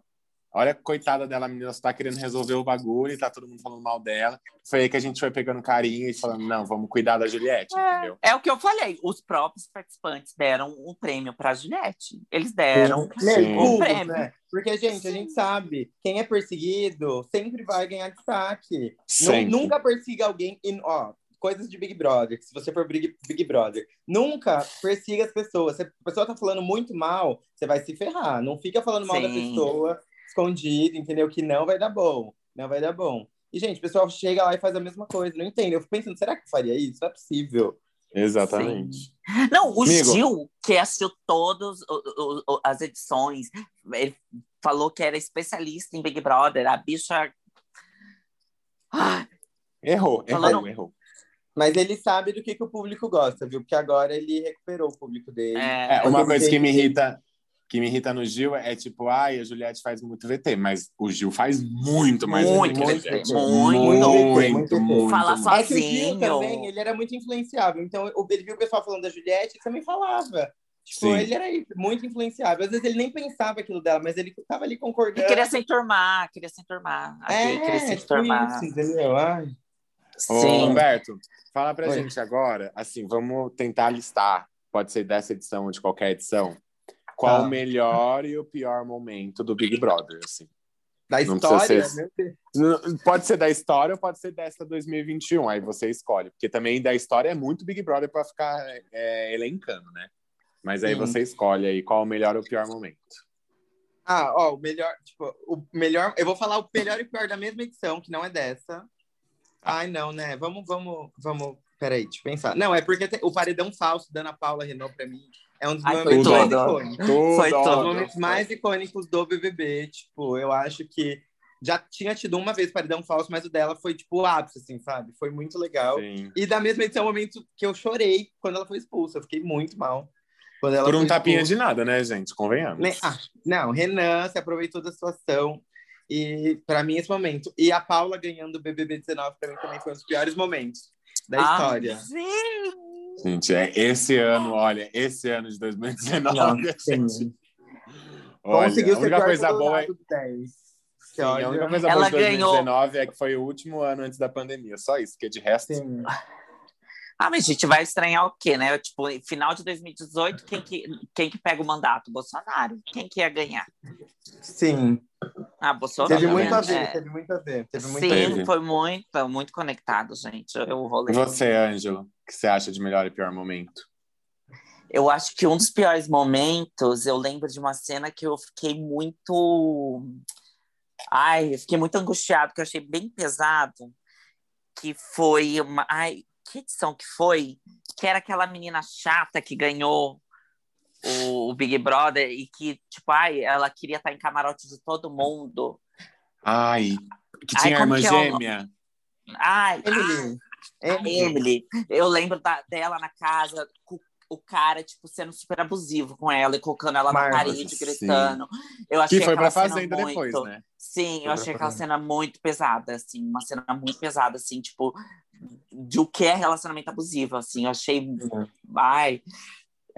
Olha, coitada dela, a menina só tá querendo resolver o bagulho e tá todo mundo falando mal dela. Foi aí que a gente foi pegando carinho e falando, não, vamos cuidar da Juliette, entendeu? É o que eu falei. Os próprios participantes deram um prêmio pra Juliette. Eles deram Sim. um Tudo, prêmio. né? Porque, gente, a gente sabe, quem é perseguido sempre vai ganhar destaque. Sempre. Nunca persiga alguém. E, ó, coisas de Big Brother, que se você for Big, Big Brother, nunca persiga as pessoas. Se a pessoa tá falando muito mal, você vai se ferrar. Não fica falando mal da Sim. pessoa escondido, entendeu? Que não vai dar bom. Não vai dar bom. E, gente, o pessoal chega lá e faz a mesma coisa. Não entendo. Eu fico pensando, será que eu faria isso? Não é possível. Exatamente. Não, o Amigo. Gil, que assistiu todas as edições, ele falou que era especialista em Big Brother. A bicha. Ah, Errou, errou, Falando- errou. Mas ele sabe do que, que o público gosta, viu? Porque agora ele recuperou o público dele. é, É, uma coisa ele que me irrita, que me irrita no Gil é tipo, ai, a Juliette faz muito VT, mas o Gil faz muito mais Muito VT. VT, gente. muito. muito, Muito muito, Fala muito. só- É que o Gil sozinho. também, ele era muito influenciável. Então, o- ele viu o pessoal falando da Juliette, ele também falava. Tipo, Sim. ele era muito influenciável. Às vezes ele nem pensava aquilo dela, mas ele tava ali ele concordando. queria se enturmar, queria se enturmar. Gay queria se É, tipo enturmar. isso, entendeu? Ai. Ô, Sim. Humberto, fala pra Oi. gente agora, assim, vamos tentar listar, pode ser dessa edição ou de qualquer edição, qual Tá. o melhor e o pior momento do Big Brother, assim. Da Não história, ser- meu Deus. N- Pode ser da história ou pode ser dessa 2021, aí você escolhe, porque também da história é muito Big Brother pra ficar é, elencando, né? Mas aí Sim. você escolhe aí qual o melhor ou o pior momento. Ah, ó, o melhor, tipo, o melhor. Eu vou falar o melhor e o pior da mesma edição, que não é dessa. Ai, não, né? Vamos, vamos, vamos. Peraí, deixa eu pensar. Não, é porque tem- o paredão falso da Ana Paula Renault, pra mim, é um dos Ai, momentos mais icônicos. Foi Os tudo. momentos mais icônicos do BBB, tipo, eu acho que já tinha tido uma vez paredão falso, mas o dela foi, tipo, o ápice, assim, sabe? Foi muito legal. Sim. E da mesma edição, o momento que eu chorei quando ela foi expulsa. Eu fiquei muito mal. Quando ela Por um tapinha expulsa. de nada, né, gente? Convenhamos. Ne- ah, não, Renan se aproveitou da situação. E para mim, esse momento. E a Paula ganhando o BBB 19, para mim, também foi um dos piores momentos da Ah, história. sim. Gente, é esse ano, olha, esse ano de 2019, a gente. Olha, Conseguiu a ser única pior coisa boa é, do 10. sim, a única coisa Ela boa de ganhou. 2019 é que foi o último ano antes da pandemia, só isso, porque de resto. Sim. Ah, mas a gente vai estranhar o quê, né? Tipo, final de 2018, quem que, quem que pega o mandato? Bolsonaro. Quem que ia ganhar? Sim. Ah, Bolsonaro. Teve muito a ver, É. teve muito a ver. Teve muito Sim. Teve. foi muito, muito conectado, gente. Eu rolê. E você, Ângelo, o que você acha de melhor e pior momento? Eu acho que um dos piores momentos, eu lembro de uma cena que eu fiquei muito. Ai, eu fiquei muito angustiado, que eu achei bem pesado. Que foi uma. Ai, que edição que foi? Que era aquela menina chata que ganhou o, o Big Brother e que, tipo, ai, ela queria estar em camarote de todo mundo. Ai, que Ai, tinha a como irmã que é o gêmea. Ai, Emily. Emily. Eu lembro da- dela na casa, com o cara, tipo, sendo super abusivo com ela e colocando ela na parede, sim. gritando. Eu achei Que foi pra Fazenda muito... depois, né? Sim, eu achei aquela Fazenda. cena muito pesada, assim, uma cena muito pesada, assim, tipo, de o que é relacionamento abusivo, assim, eu achei, ai,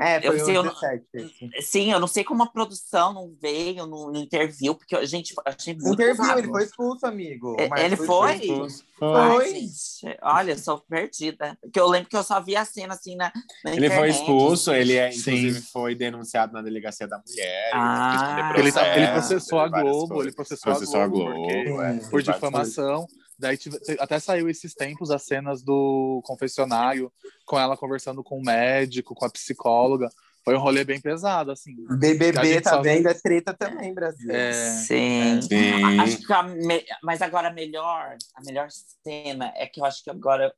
É, foi Eu o sei, eu não- 17. esse. sim, eu não sei como a produção não veio, não, não interviu, porque, eu- gente, achei muito Interviu, pesado. ele foi expulso, amigo. Marcos ele foi? Ai, Foi. gente, olha, eu sou perdida. Porque eu lembro que eu só vi a cena assim na, na Ele foi expulso, assim. ele é, inclusive foi denunciado na delegacia da mulher. Ah. Ele, tá- ele processo, processou a Globo, ele coisas. processou, Processou a Globo, porque- Sim. é, por difamação. Daí tive- até saiu esses tempos as cenas do confessionário, com ela conversando com o médico, com a psicóloga. Foi um rolê bem pesado, assim. BBB, tá só- vendo? É treta também, Brasil. É, Sim. Sim. Acho que a me- Mas agora a melhor, a melhor cena é que eu acho que agora.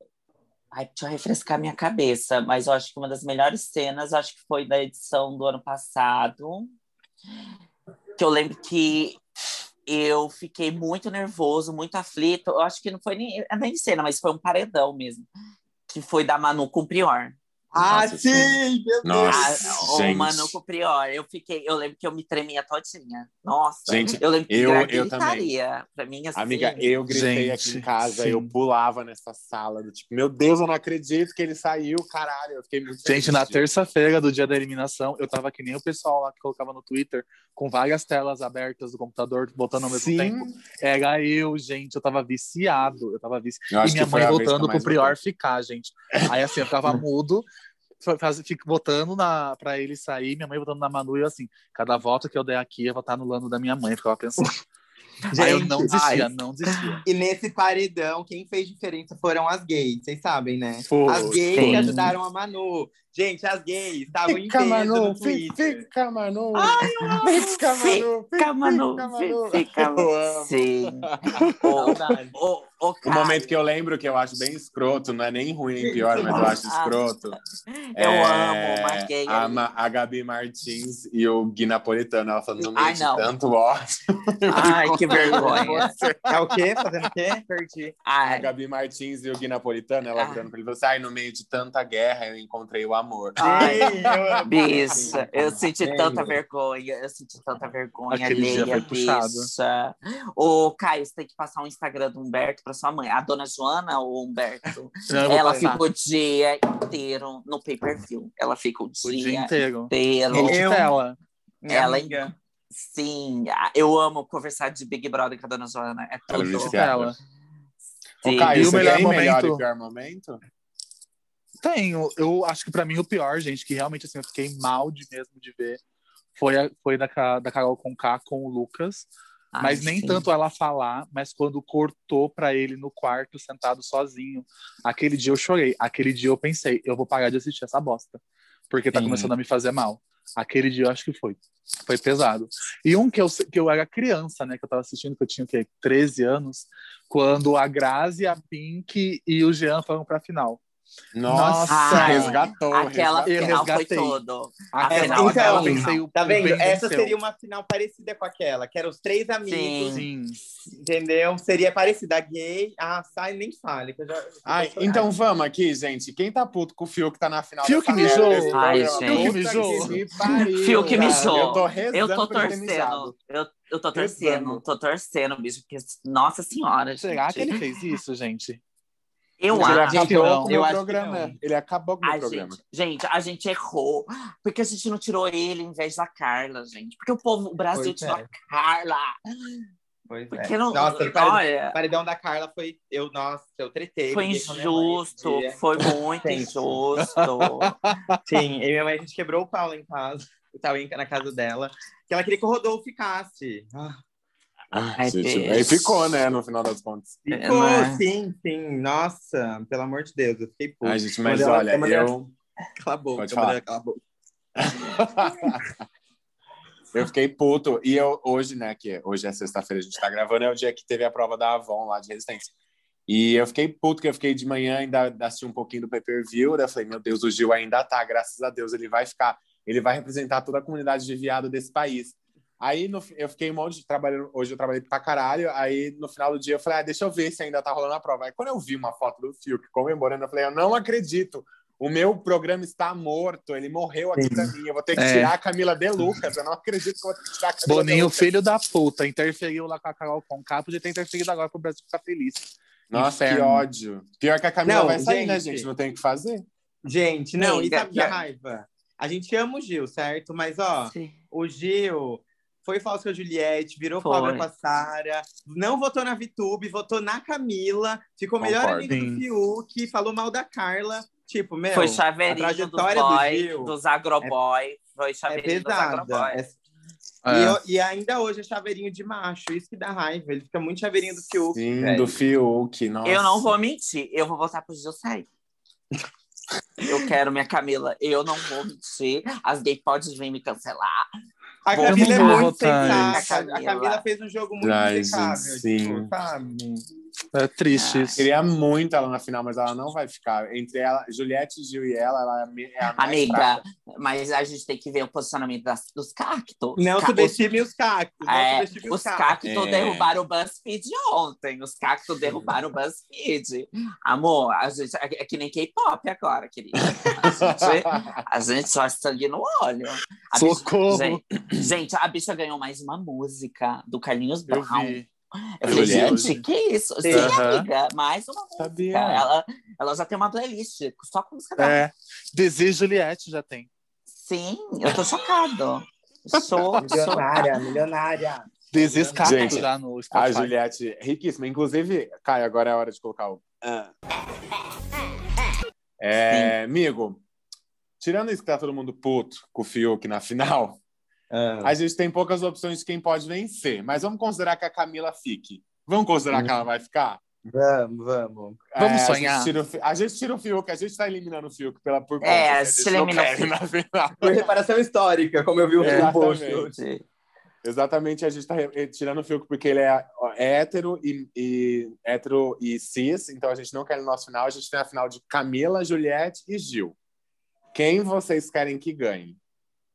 Ai, deixa eu refrescar minha cabeça, mas eu acho que uma das melhores cenas, acho que foi da edição do ano passado. Que eu lembro que eu fiquei muito nervoso, muito aflito. Eu acho que não foi nem, nem cena, mas foi um paredão mesmo. Que foi da Manu com o Prior. Ah, Nossa, sim! Meu Nossa. Deus! Ah, gente. o Manu com o Prior, eu fiquei, eu lembro que eu me tremia todinha. Nossa, Gente, eu lembro que eu- eu também. gritaria. Pra mim, assim. Amiga, eu gritei Gente, aqui em casa, sim. eu pulava nessa sala, do tipo, meu Deus, eu não acredito que ele saiu, caralho. Eu fiquei muito Gente, na terça-feira do dia da eliminação, eu tava que nem o pessoal lá que colocava no Twitter, com várias telas abertas do computador, botando ao mesmo Sim. tempo. Era eu, gente, eu tava viciado, eu tava viciado. Eu E minha mãe voltando pro Prior ficar, gente. Aí assim, eu ficava mudo, faz- fico votando na, pra ele sair, minha mãe votando na Manu, e eu assim, cada voto que eu der aqui, eu vou estar anulando da minha mãe, ficava pensando. Aí eu não Gente, desistia, ai. não desistia. E nesse paredão, quem fez diferença foram as gays, vocês sabem, né? Foi. As gays Sim. que ajudaram a Manu. Gente, as gays estavam em Fica, peso Manu, no Twitter. fica, Manu. Ai, eu amo. Fica, Manu. fi- Fica, Manu, fica, Manu. Sim. O, o, O Caio, momento que eu lembro que eu acho bem escroto, não é nem ruim nem pior, mas eu acho escroto. Eu é amo uma gay A, a Gabi Martins e o Gui Napolitano, ela falando, Ai, não. tanto ódio. Ai, que vergonha. Você- É o quê? Fazendo o quê? Perdi. A Ai, Gabi Martins e o Gui Napolitano, ela Ah. virando pra ele e falou assim, ai, no meio de tanta guerra eu encontrei o amor. Ai, Sim, eu bicha, eu senti Lembro. tanta vergonha, eu senti tanta vergonha Aquele dia alheia, foi puxado. bicha. Ô, Caio, você tem que passar o Instagram do Humberto pra sua mãe. A dona Joana ou Humberto? Não, Ela passar fica o dia inteiro no pay-per-view. Ela fica o o dia, dia inteiro. inteiro. Eu-. Minha Ela- amiga. Sim, ah, eu amo conversar de Big Brother com a dona Joana. É Ela tudo. Ô, Sim. Caio, E o melhor tem melhor momento? e pior momento? Tenho. Eu acho que pra mim o pior, gente, que realmente assim, eu fiquei mal de mesmo de ver, foi, a, foi da, da Carol Conká com o Lucas. Ai, mas nem sim. tanto ela falar, mas quando cortou pra ele no quarto, sentado sozinho. Aquele dia eu chorei. Aquele dia eu pensei, eu vou parar de assistir essa bosta. Porque tá Sim. começando a me fazer mal. Aquele dia eu acho que foi. Foi pesado. E um que eu, que eu era criança, né? Que eu tava assistindo, que eu tinha o quê? 13 anos, quando a Grazi, a Pink e o Jean foram pra final. Nossa, Ai, resgatou. Aquela resgatou. Final foi tudo. A É, final, então, aquela eu pensei, o- Tá vendo? bem Essa venceu. seria uma final parecida com aquela, que eram os três amigos, Sim. entendeu? Seria parecida a gay. Ah, sai, nem fale. Que eu já, eu Ai, então vamos aqui, gente. Quem tá puto com o Fiuk tá na final Fiuk dessa mijou. Ai, gente. Mijou. que mijou. Eu tô rezando Eu tô torcendo. Eu, eu tô torcendo, tô torcendo, bicho, porque, nossa senhora. Será gente. que ele fez isso, gente? Eu Ele acho. acabou Eu acho programa. Ele acabou com o meu programa. gente, a gente errou. Porque a gente não tirou ele em vez da Carla, gente. Porque o povo, o Brasil Pois tirou é. a Carla. Pois é. Porque não. Nossa, o paredão, paredão da Carla foi. Eu, nossa, eu tretei. foi injusto. Foi muito injusto. Sim, eu e minha mãe, a gente quebrou o pau em casa. Eu tava na casa dela. Que ela queria que o Rodolfo ficasse. Ah, Ai, gente, bicho. aí ficou, né, no final das contas. ficou, né? sim, sim. Nossa, pelo amor de Deus, eu fiquei puto. Ai, gente, mas olha, eu... Cala a boca, cala a boca. eu fiquei puto. E eu, hoje, né, que hoje é sexta-feira, a gente tá gravando, é o dia que teve a prova da Avon lá de resistência. E eu fiquei puto, que eu fiquei de manhã, ainda assisti um pouquinho do pay-per-view, daí eu falei, meu Deus, o Gil ainda tá, graças a Deus, ele vai ficar, ele vai representar toda a comunidade de viado desse país. Aí no, eu fiquei um monte de trabalho, hoje eu trabalhei pra caralho, aí no final do dia eu falei, ah, deixa eu ver se ainda tá rolando a prova. Aí quando eu vi uma foto do Fiuk comemorando, eu falei, eu não acredito, o meu programa está morto, ele morreu aqui pra mim, eu vou ter que É. tirar a Camila De Lucas, eu não acredito que eu vou ter que tirar a Camila De Boninho, Lucas. filho da puta, interferiu lá com a Carol Conká, podia ter interferido agora pro Brasil ficar feliz. Nossa, que Inferno. ódio. Pior que a Camila Não, vai sair, né, gente? gente? Não tem o que fazer. Gente, não, e Amiga, sabe que a pior- raiva? A gente ama o Gil, certo? Mas, ó, Sim. o Gil foi falso com a Juliette, virou Foi. cobra com a Sara, não votou na Vitube, votou na Camila, ficou melhor Concordo. amigo Sim. do Fiuk, falou mal da Carla. Tipo, meu, Foi chaveirinho dos trajetória do boy, Gil dos agroboy. Foi é chaveirinho dos pesada. agroboy. É- É. E, eu- e ainda hoje é chaveirinho de macho, isso que dá raiva. Ele fica muito chaveirinho do Fiuk. Sim, velho. do Fiuk. Nossa. Eu não vou mentir, eu vou votar pro Gil sair. Eu quero minha Camila, eu não vou mentir. As gays podem vir me cancelar. A Camila é muito sensata. nisso. A Camila fez um jogo muito impecável, gente, sim. tipo, sabe? É triste Ah, isso. Queria muito ela na final, mas ela não vai ficar. Entre ela, Juliette, Gil e ela, ela é a é mais Amiga, fraca. mas a gente tem que ver o posicionamento das- dos cactos. Não Ca- subestime os cactos. É, subestime os cactos É. derrubaram o BuzzFeed ontem. Os cactos derrubaram o BuzzFeed. Amor, a gente, é é que nem K-pop agora, querida. A gente, a gente só sangue no olho. A bicha- Socorro! gente, gente, a bicha ganhou mais uma música do Carlinhos Eu Brown. vi. Eu falei, gente, que isso? Sim, Aham. amiga, mais uma música. Sabia. Ela, ela já tem uma playlist só com música dela. É. Desejo Juliette já tem. Sim, eu tô chocado. Sou, sou. Milionária, milionária. Desejo Cato Gente, já no A Spotify. Juliette, riquíssima. Inclusive, Caio, agora é a hora de colocar o. Ah. É, amigo, tirando isso que tá todo mundo puto com o Fiuk na final, Ah. a gente tem poucas opções de quem pode vencer. Mas vamos considerar que a Camila fique. Vamos considerar que ela vai ficar? Vamos, vamos. Vamos É, sonhar. A gente, tira o, a gente tira o Fiuk, a gente tá eliminando o Fiuk pela, por É, conta, a né? gente elimina o ele na final. Por reparação histórica, como eu vi o É, post. exatamente. Exatamente, a gente tá re- tirando o Fiuk porque ele é ó, hétero e, e hétero e cis, então a gente não quer ele no nosso final. A gente tem a final de Camila, Juliette e Gil. Quem vocês querem que ganhe?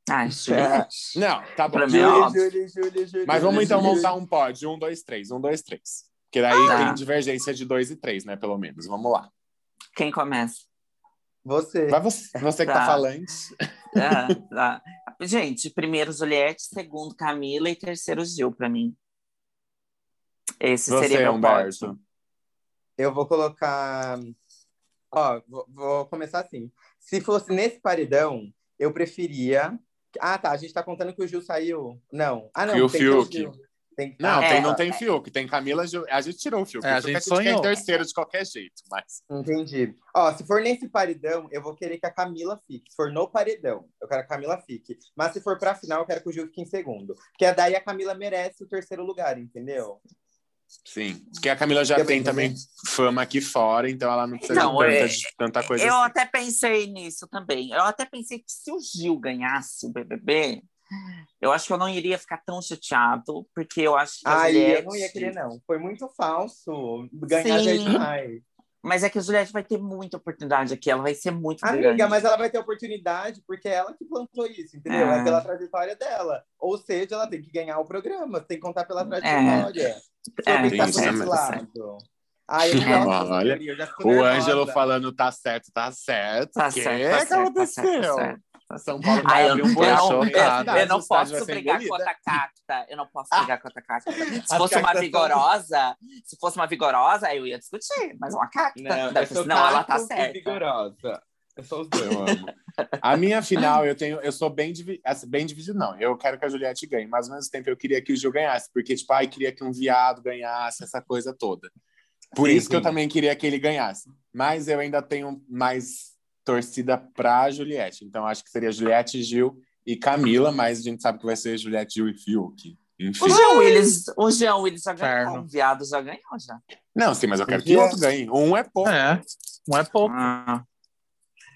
Ai, Juliette. Não, tá bom. Pra mim. Júlia, Júlia, Júlia, Mas vamos então montar um pódio. Um, dois, três. Um, dois, três. Porque daí Tá. tem divergência de dois e três, né? Pelo menos. Vamos lá. Quem começa? Você. Vai você, você que tá Tá. falando. Ah, tá. Gente, primeiro Juliette, segundo Camila e terceiro Gil pra mim. Esse Você, seria meu Humberto. pódio. Eu vou colocar. Ó, vou, vou começar assim. Se fosse nesse paredão, eu preferia. Ah, tá. A gente tá contando que o Gil saiu. Não. Ah, não. E o Fiuk? Tem... Não, É. tem, não tem Fiuk. Tem Camila. A gente tirou o Fiuk. É, a o Fiuk gente quer em sonhou. terceiro de qualquer jeito, mas... Entendi. Ó, se for nesse paredão, eu vou querer que a Camila fique. Se for no paredão, eu quero que a Camila fique. Mas se for pra final, eu quero que o Gil fique em segundo. Porque daí a Camila merece o terceiro lugar, entendeu? Sim. Porque a Camila já Eu tem também. também fama aqui fora, então ela não precisa Não, de, tanta, é- de tanta coisa Eu assim. até pensei nisso também. Eu até pensei que se o Gil ganhasse o BBB, eu acho que eu não iria ficar tão chateado, porque eu acho que a Ai, Juliette... eu não ia querer, não. Foi muito falso. Ganhar é Sim. demais. Mas é que a Juliette vai ter muita oportunidade aqui, ela vai ser muito Amiga, grande. mas ela vai ter oportunidade porque é ela que plantou isso, entendeu? É. É pela trajetória dela. Ou seja, ela tem que ganhar o programa, tem que contar pela É. trajetória. É, pensar tem por esse também. lado. Ai, eu É. Olha, O. Ângelo falando tá certo, tá certo. Tá O que certo, que tá certo, tá aconteceu? certo, tá certo. São Paulo Ai, vai eu, abrir eu um buraco eu, cidade, eu não posso ser brigar com outra cacta. Eu não posso Ah. brigar com outra cacta. Se As fosse uma vigorosa, se fosse uma vigorosa, eu ia discutir, mas uma cacta. Não, eu eu falei, não, ela tá certa. vigorosa. Eu sou os dois. Eu amo. A minha final, eu tenho, eu sou bem, divi- assim, bem dividido, não. Eu quero que a Juliette ganhe, mas ao mesmo tempo eu queria que o Gil ganhasse, porque, tipo, ai, queria que um viado ganhasse, essa coisa toda. Por Sim, isso que eu sim. também queria que ele ganhasse. Mas eu ainda tenho mais torcida pra Juliette. Então acho que seria Juliette, Gil e Camila, mas a gente sabe que vai ser Juliette, Gil e Fiuk. Enfim. O Jean Willis, o Jean Willis já ganhou, o viado já ganhou já. Não, sim, mas eu quero que Podia. outro ganhe. Um é pouco. É, não é pouco. Ah,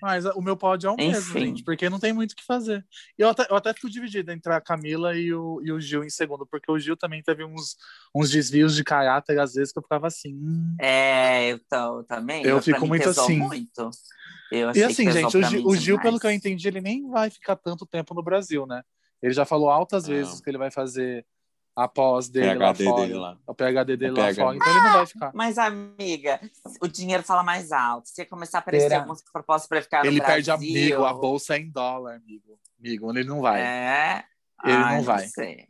Mas o meu pódio é o mesmo, Enfim. gente, porque não tem muito o que fazer. Eu até, eu até fico dividido entre a Camila e o, e o Gil em segundo, porque o Gil também teve uns, uns desvios de caráter, às vezes, que eu ficava assim. hum. é, eu, tô, também. Eu pra fico muito assim. Muito. Eu E assim, gente, o Gil, o Gil, pelo que eu entendi, ele nem vai ficar tanto tempo no Brasil, né? Ele já falou altas Não. vezes que ele vai fazer a pós dele lá PhD fora. dele lá. O PHD dele O lá PhD. fora, então ele não vai ficar. Mas, amiga, o dinheiro fala mais alto. Se começar a aparecer Será? algumas propostas para ficar Ele no perde amigo, a bolsa é em dólar, amigo. Amigo, ele não vai. É. Ele Ai, não vai. sei.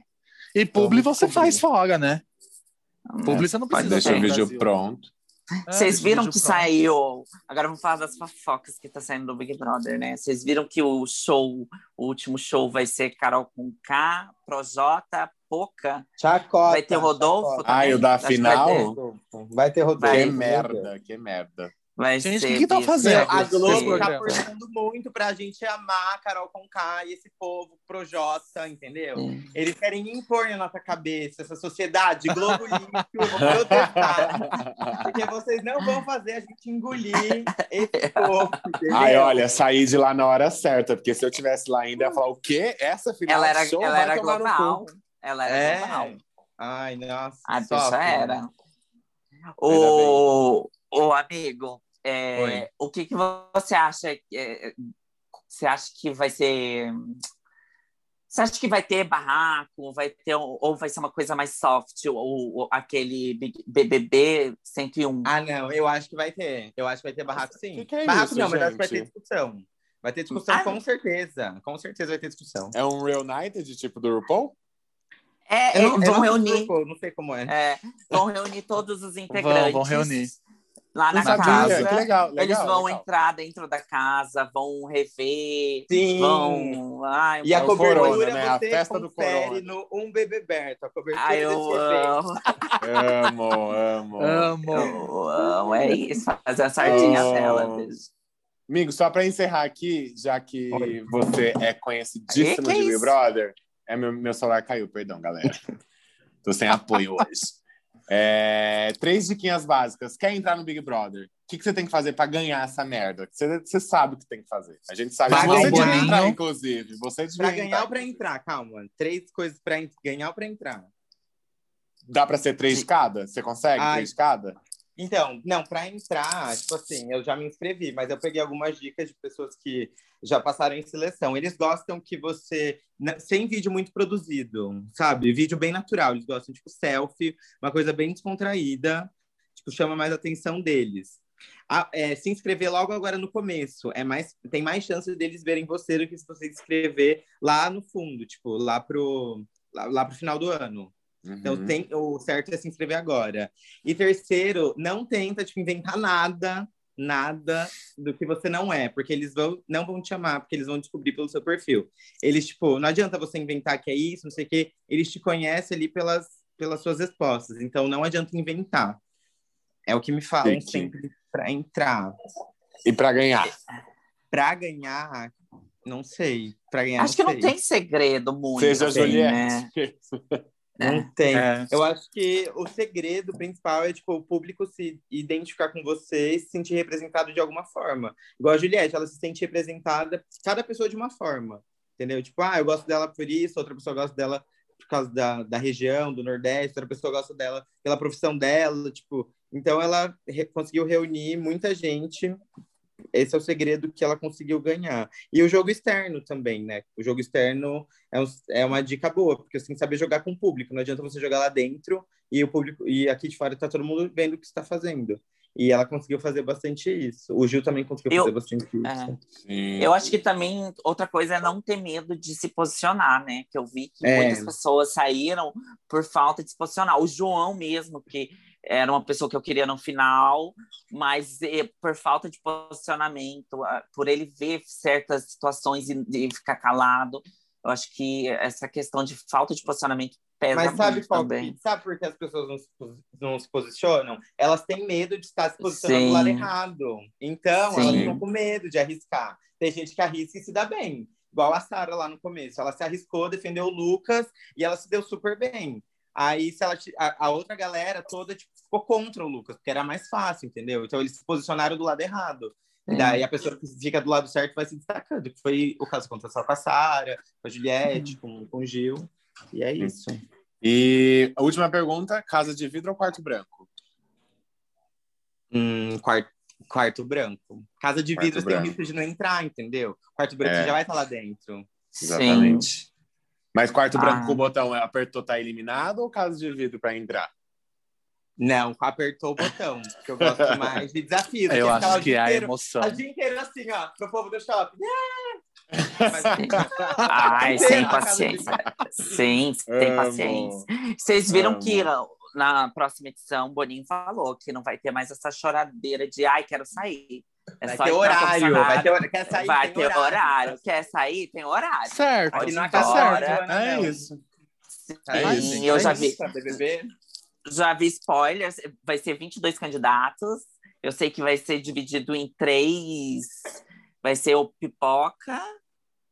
E publi você descobrir. faz fora, né? Publi você não Pode precisa deixar o ter no vídeo Brasil. pronto. É, Vocês deixa o viram que pronto. saiu. Agora vamos falar das fofocas que tá saindo do Big Brother, né? Vocês viram que o show, o último show vai ser Carol com K, Projota, Poca. Chacota. Vai ter Rodolfo chacota. Ah, e o da Acho final? ter. Vai ter Rodolfo. Que merda, que merda. Vai Gente, o que bicho. fazendo? A Globo tá programa. forçando muito pra gente amar a Carol Conká e esse povo Projota, entendeu? Sim. Eles querem impor na nossa cabeça essa sociedade Globo lixo, eu vou protestar. Porque vocês não vão fazer a gente engolir esse povo, entendeu? Ai, olha, saí de lá na hora certa, porque se eu tivesse lá ainda, ia falar, o quê? Essa final Ela de era, show ela vai era tomar no global. Ela era É. global. Ai, nossa. A bicha sofre. era. O, o amigo, é, o que, que você acha? é, você acha que vai ser. Você acha que vai ter barraco? Vai ter, ou vai ser uma coisa mais soft? Ou, ou aquele BBB 101? Ah, não, eu acho que vai ter. Eu acho que vai ter barraco sim. Que que é barraco isso, não, mas acho que vai ter gente? discussão. Vai ter discussão Ah, com certeza. Com certeza vai ter discussão. É um Real United, tipo do RuPaul? É, Eu não, vão não, reunir. sei, não sei como é. é, vão reunir todos os integrantes. vão reunir. Lá na sabia, casa. que legal, legal. Eles vão legal. entrar dentro da casa, vão rever, Sim. vão. Ai, E a É cobertura corona, né? A você festa do corona. no Um Bebê Berto. A cobertura ai, eu amo. Amo, amo. Amo. Eu amo. É isso, fazer a sardinha dela. beijo. Amigo, só para encerrar aqui, já que Oi. você é conhecidíssimo Que que é de Big isso? Brother. É, meu, meu celular caiu, perdão, galera. Tô sem apoio hoje. É, três diquinhas básicas. Quer entrar no Big Brother? O que, que você tem que fazer para ganhar essa merda? Você, você sabe o que tem que fazer. A gente sabe. Paga você devia entrar, inclusive. Você Pra ganhar ou pra entrar? Calma. Três coisas en- ganhar ou pra entrar. Dá para ser três de cada? Você consegue Ai. três de cada? Então, não, pra entrar, tipo assim, eu já me inscrevi, mas eu peguei algumas dicas de pessoas que já passaram em seleção. Eles gostam que você, na- sem vídeo muito produzido, sabe? Vídeo bem natural. Eles gostam, tipo, selfie, uma coisa bem descontraída, tipo, chama mais a atenção deles. É, se inscrever logo agora no começo, é mais, tem mais chance deles verem você do que se você inscrever lá no fundo, tipo, lá pro, lá, lá pro final do ano. Então, Uhum. tem, o certo é se inscrever agora. E terceiro, não tenta tipo, inventar nada, nada do que você não é, porque eles vão, não vão te amar, porque eles vão descobrir pelo seu perfil. Eles, tipo, não adianta você inventar que é isso, não sei o quê, eles te conhecem ali pelas, pelas suas respostas. Então, não adianta inventar. É o que me falam sempre para entrar. E para ganhar? Para ganhar, não sei. Para ganhar, Acho que não sei. tem segredo muito. Seja assim, né? Não tem. É. Eu acho que o segredo principal é tipo o público se identificar com você e se sentir representado de alguma forma. Igual a Juliette, ela se sente representada, cada pessoa de uma forma. Entendeu? Tipo, ah, eu gosto dela por isso, outra pessoa gosta dela por causa da, da região, do Nordeste, outra pessoa gosta dela pela profissão dela, tipo. Então ela re- conseguiu reunir muita gente. Esse é o segredo que ela conseguiu ganhar. E o jogo externo também, né? O jogo externo é, um- é uma dica boa, porque você tem que saber jogar com o público. Não adianta você jogar lá dentro e o público e aqui de fora tá todo mundo vendo o que você está fazendo. E ela conseguiu fazer bastante isso. O Gil também conseguiu Eu- fazer bastante isso. É. Eu acho que também outra coisa é não ter medo de se posicionar, né? Que eu vi que É. muitas pessoas saíram por falta de se posicionar. O João mesmo, que era uma pessoa que eu queria no final, mas eh, por falta de posicionamento, por ele ver certas situações e, e ficar calado, eu acho que essa questão de falta de posicionamento pesa Mas sabe muito qual também. que- sabe por que as pessoas não se, não se posicionam? Elas têm medo de estar se posicionando Sim. do lado errado. Então, elas Sim. ficam com medo de arriscar. Tem gente que arrisca e se dá bem. Igual a Sara lá no começo. Ela se arriscou, defendeu o Lucas e ela se deu super bem. Aí se ela, a, a outra galera toda tipo, ficou contra o Lucas, porque era mais fácil, entendeu? Então eles se posicionaram do lado errado. E Sim. daí a pessoa que fica do lado certo vai se destacando. Que foi o caso aconteceu com a Sara, com a Juliette, com, com o Gil. E é isso. E a última pergunta: casa de vidro ou quarto branco? Hum, quarto, quarto branco. Casa de Quarto vidro tem o branco. risco de não entrar, entendeu? Quarto branco É. você já vai estar lá dentro. Exatamente. Mas quarto Ah. branco com o botão apertou, tá eliminado ou casa de vidro para entrar? Não, apertou o botão. Porque eu gosto mais de desafios. Eu acho que dia é a inteiro- emoção. O dia inteiro assim, ó, pro povo do shopping. Mas, Ai, Inteiro sem paciência. Sim, tem Amo. paciência. Vocês viram Amo. que na próxima edição, o Boninho falou que não vai ter mais essa choradeira de ai, quero sair. É Vai só ter horário, vai ter horário. Quer sair? Vai tem ter horário. Quer sair? Tem horário. Certo, Pode não tá certo. Joana, É não. isso. É É isso, Sim, eu é já isso, vi. BBB. Já vi spoilers. Vai ser 22 candidatos. Eu sei que vai ser dividido em três. Vai ser o Pipoca,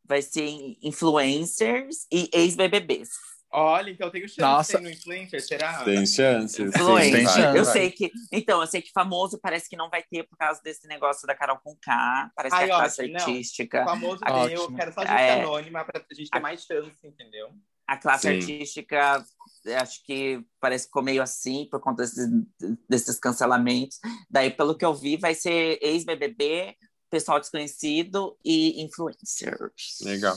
vai ser influencers e ex-BBBs. Olha, então tem o chance Nossa. de ser no influencer, será? Tem chance. Influencer. tem chance. Eu sei que. Então, eu sei que famoso parece que não vai ter por causa desse negócio da Carol com K. Parece Ai, que é a classe ótimo, não. artística. O famoso tem, eu ótimo. quero só gente É. anônima pra gente ter mais chance, entendeu? A classe Sim. artística, acho que parece que ficou meio assim por conta desses, desses cancelamentos. Daí, pelo que eu vi, vai ser ex-BBB, pessoal desconhecido e influencers. Legal.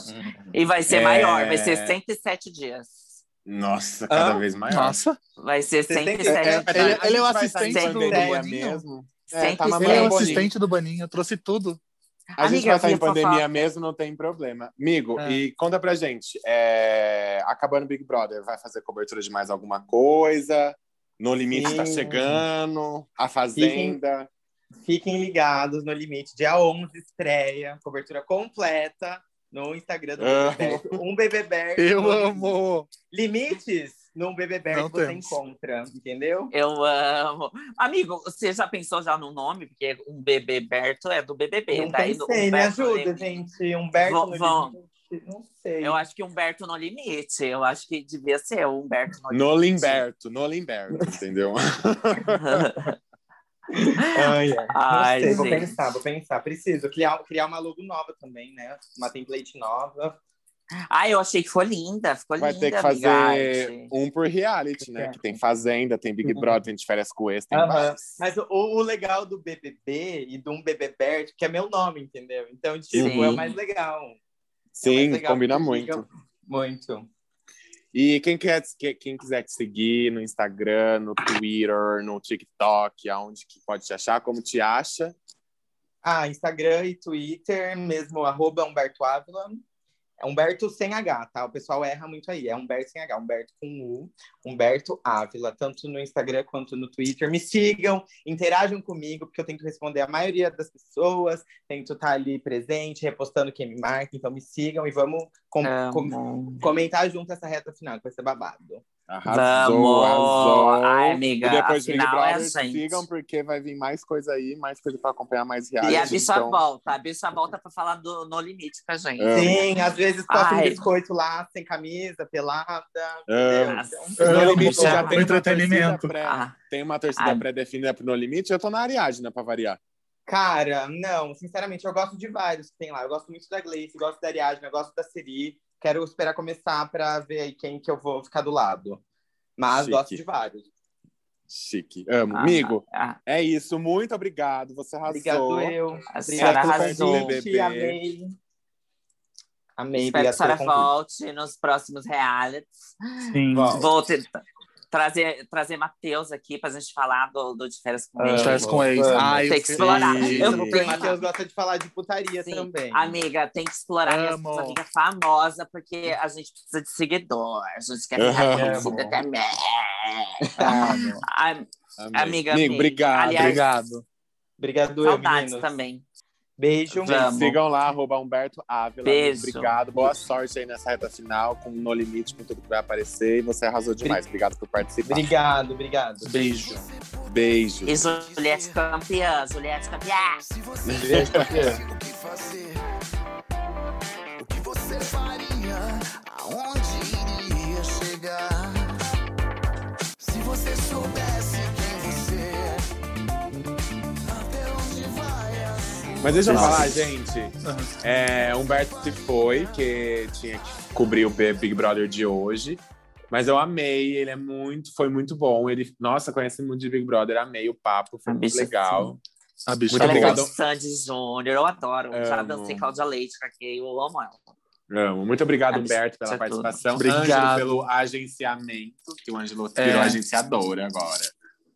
E vai ser É. maior, vai ser 107 dias. Nossa, cada Ah, vez maior. Nossa, Vai ser Você tem que- 107 É, tá- ele- ele gente é o vai assistente do- do pandemia Boninho. mesmo. É, tá 107. mamando ele é o Boninho. assistente do Baninho, eu trouxe tudo. A gente Amiga, vai eu estar em pandemia fofoca. mesmo, não tem problema. Amigo, É. e conta pra gente, é, acabando o Big Brother, vai fazer cobertura de mais alguma coisa? No Limite tá Sim. chegando, A Fazenda. Fiquem ligados no limite. Dia 11 estreia, cobertura completa no Instagram do Amo. BBB. Um BBB. Eu amo! Limites no BBB Não você temos. encontra, entendeu? Eu amo. Amigo, você já pensou já no nome? Porque um bebê Berto é do BBB. Não daí do pensei, me no ajuda, gente. Humberto Vão- no vão. limite. Não sei. Eu acho que Humberto no limite. Eu acho que devia ser o Humberto no No limite. Limberto, no Limberto, entendeu? Ai, ai. Sei, vou gente. pensar, vou pensar. Preciso criar, criar uma logo nova também, né? Uma template nova. Ah, eu achei que ficou linda. Ficou Vai linda, ter que fazer arte. um por reality, né? Que tem Fazenda, tem Big Brother, tem de férias com esse, tem vários. Mas o, o legal do BBB e do um BBBert, que é meu nome, entendeu? Então, tipo, Sim. é o mais legal. É o mais Sim, legal combina muito. Muito. E quem, quer, que- quem quiser te seguir no Instagram, no Twitter, no TikTok, aonde que pode te achar, como te acha? Ah, Instagram e Twitter, mesmo, arroba Humberto Ávila. É Humberto sem H, tá? O pessoal erra muito aí. É Humberto sem H, Humberto com U, Humberto Ávila, tanto no Instagram quanto no Twitter. Me sigam, interajam comigo, porque eu tento responder a maioria das pessoas, tento estar ali presente, repostando quem me marca. Então me sigam e vamos com- com- comentar junto essa reta final, que vai ser babado. Arrasou, Vamos! arrasou. Ai, amiga, e depois Big é Brother, gente. sigam, porque vai vir mais coisa aí, mais coisa para acompanhar, mais reality. E a bicha então... volta. A bicha volta pra falar do No Limite com a gente. Amo. Sim, às vezes posta um Ai. biscoito lá, sem camisa, pelada. Amo. entendeu? No Amo, Limite já amo. tem Entretenimento. pré- Ah, Tem uma torcida pré-definida pro No Limite, eu tô na Ariadna, pra variar. Cara, não, sinceramente, eu gosto de vários que tem lá. Eu gosto muito da Gleice, gosto da Ariadne, eu gosto da Siri. Quero esperar começar pra ver aí quem que eu vou ficar do lado. Mas Chique. gosto de vários. Chique. Amo. ah, Amigo, ah, é isso. Muito obrigado. Você arrasou. Obrigado, eu. a senhora arrasou. convite, Amei. Amei, Espero que a senhora volte nos próximos realities. Sim. Bom. Trazer, trazer Matheus aqui pra gente falar do, do de férias com Ah, ele. Férias com ex. Ai, Tem eu que explorar. Eu o Matheus gosta de falar de putaria Sim. também. Amiga, tem que explorar Amo. amiga famosa, porque a gente precisa de seguidor. A gente quer ficar conhecida também. Amo. Amiga, Amigo, amei. obrigado. Aliás, Obrigado. Obrigado, eu, Saudades meninos. também. Beijo. Vamos. Sigam lá, arroba Humberto Ávila. Beijo. Obrigado. Boa sorte aí nessa reta final, com No Limite, com tudo que vai aparecer. E você arrasou demais. Obrigado por participar. Obrigado, obrigado. Beijo. Beijo. E Juliette campeã, Juliette campeã. Beijo, campeã. o que fazer? O que você faria? Aonde iria chegar? Se você soubesse Mas deixa eu Nossa. falar, gente. É, Humberto se foi, que tinha que cobrir o Big Brother de hoje. Mas eu amei, ele é muito, foi muito bom. Ele, nossa, conhece muito de Big Brother, amei o papo, foi A muito bicha legal. A bicha Muito Ela é Sandy Júnior, eu adoro. Já Amo. dancei Cláudia Leite com aqui, eu amo ela. Amo. Muito obrigado, Humberto, pela é tudo. participação. Obrigado. Ângelo pelo agenciamento, que o Ângelo É. virou agenciadora agora.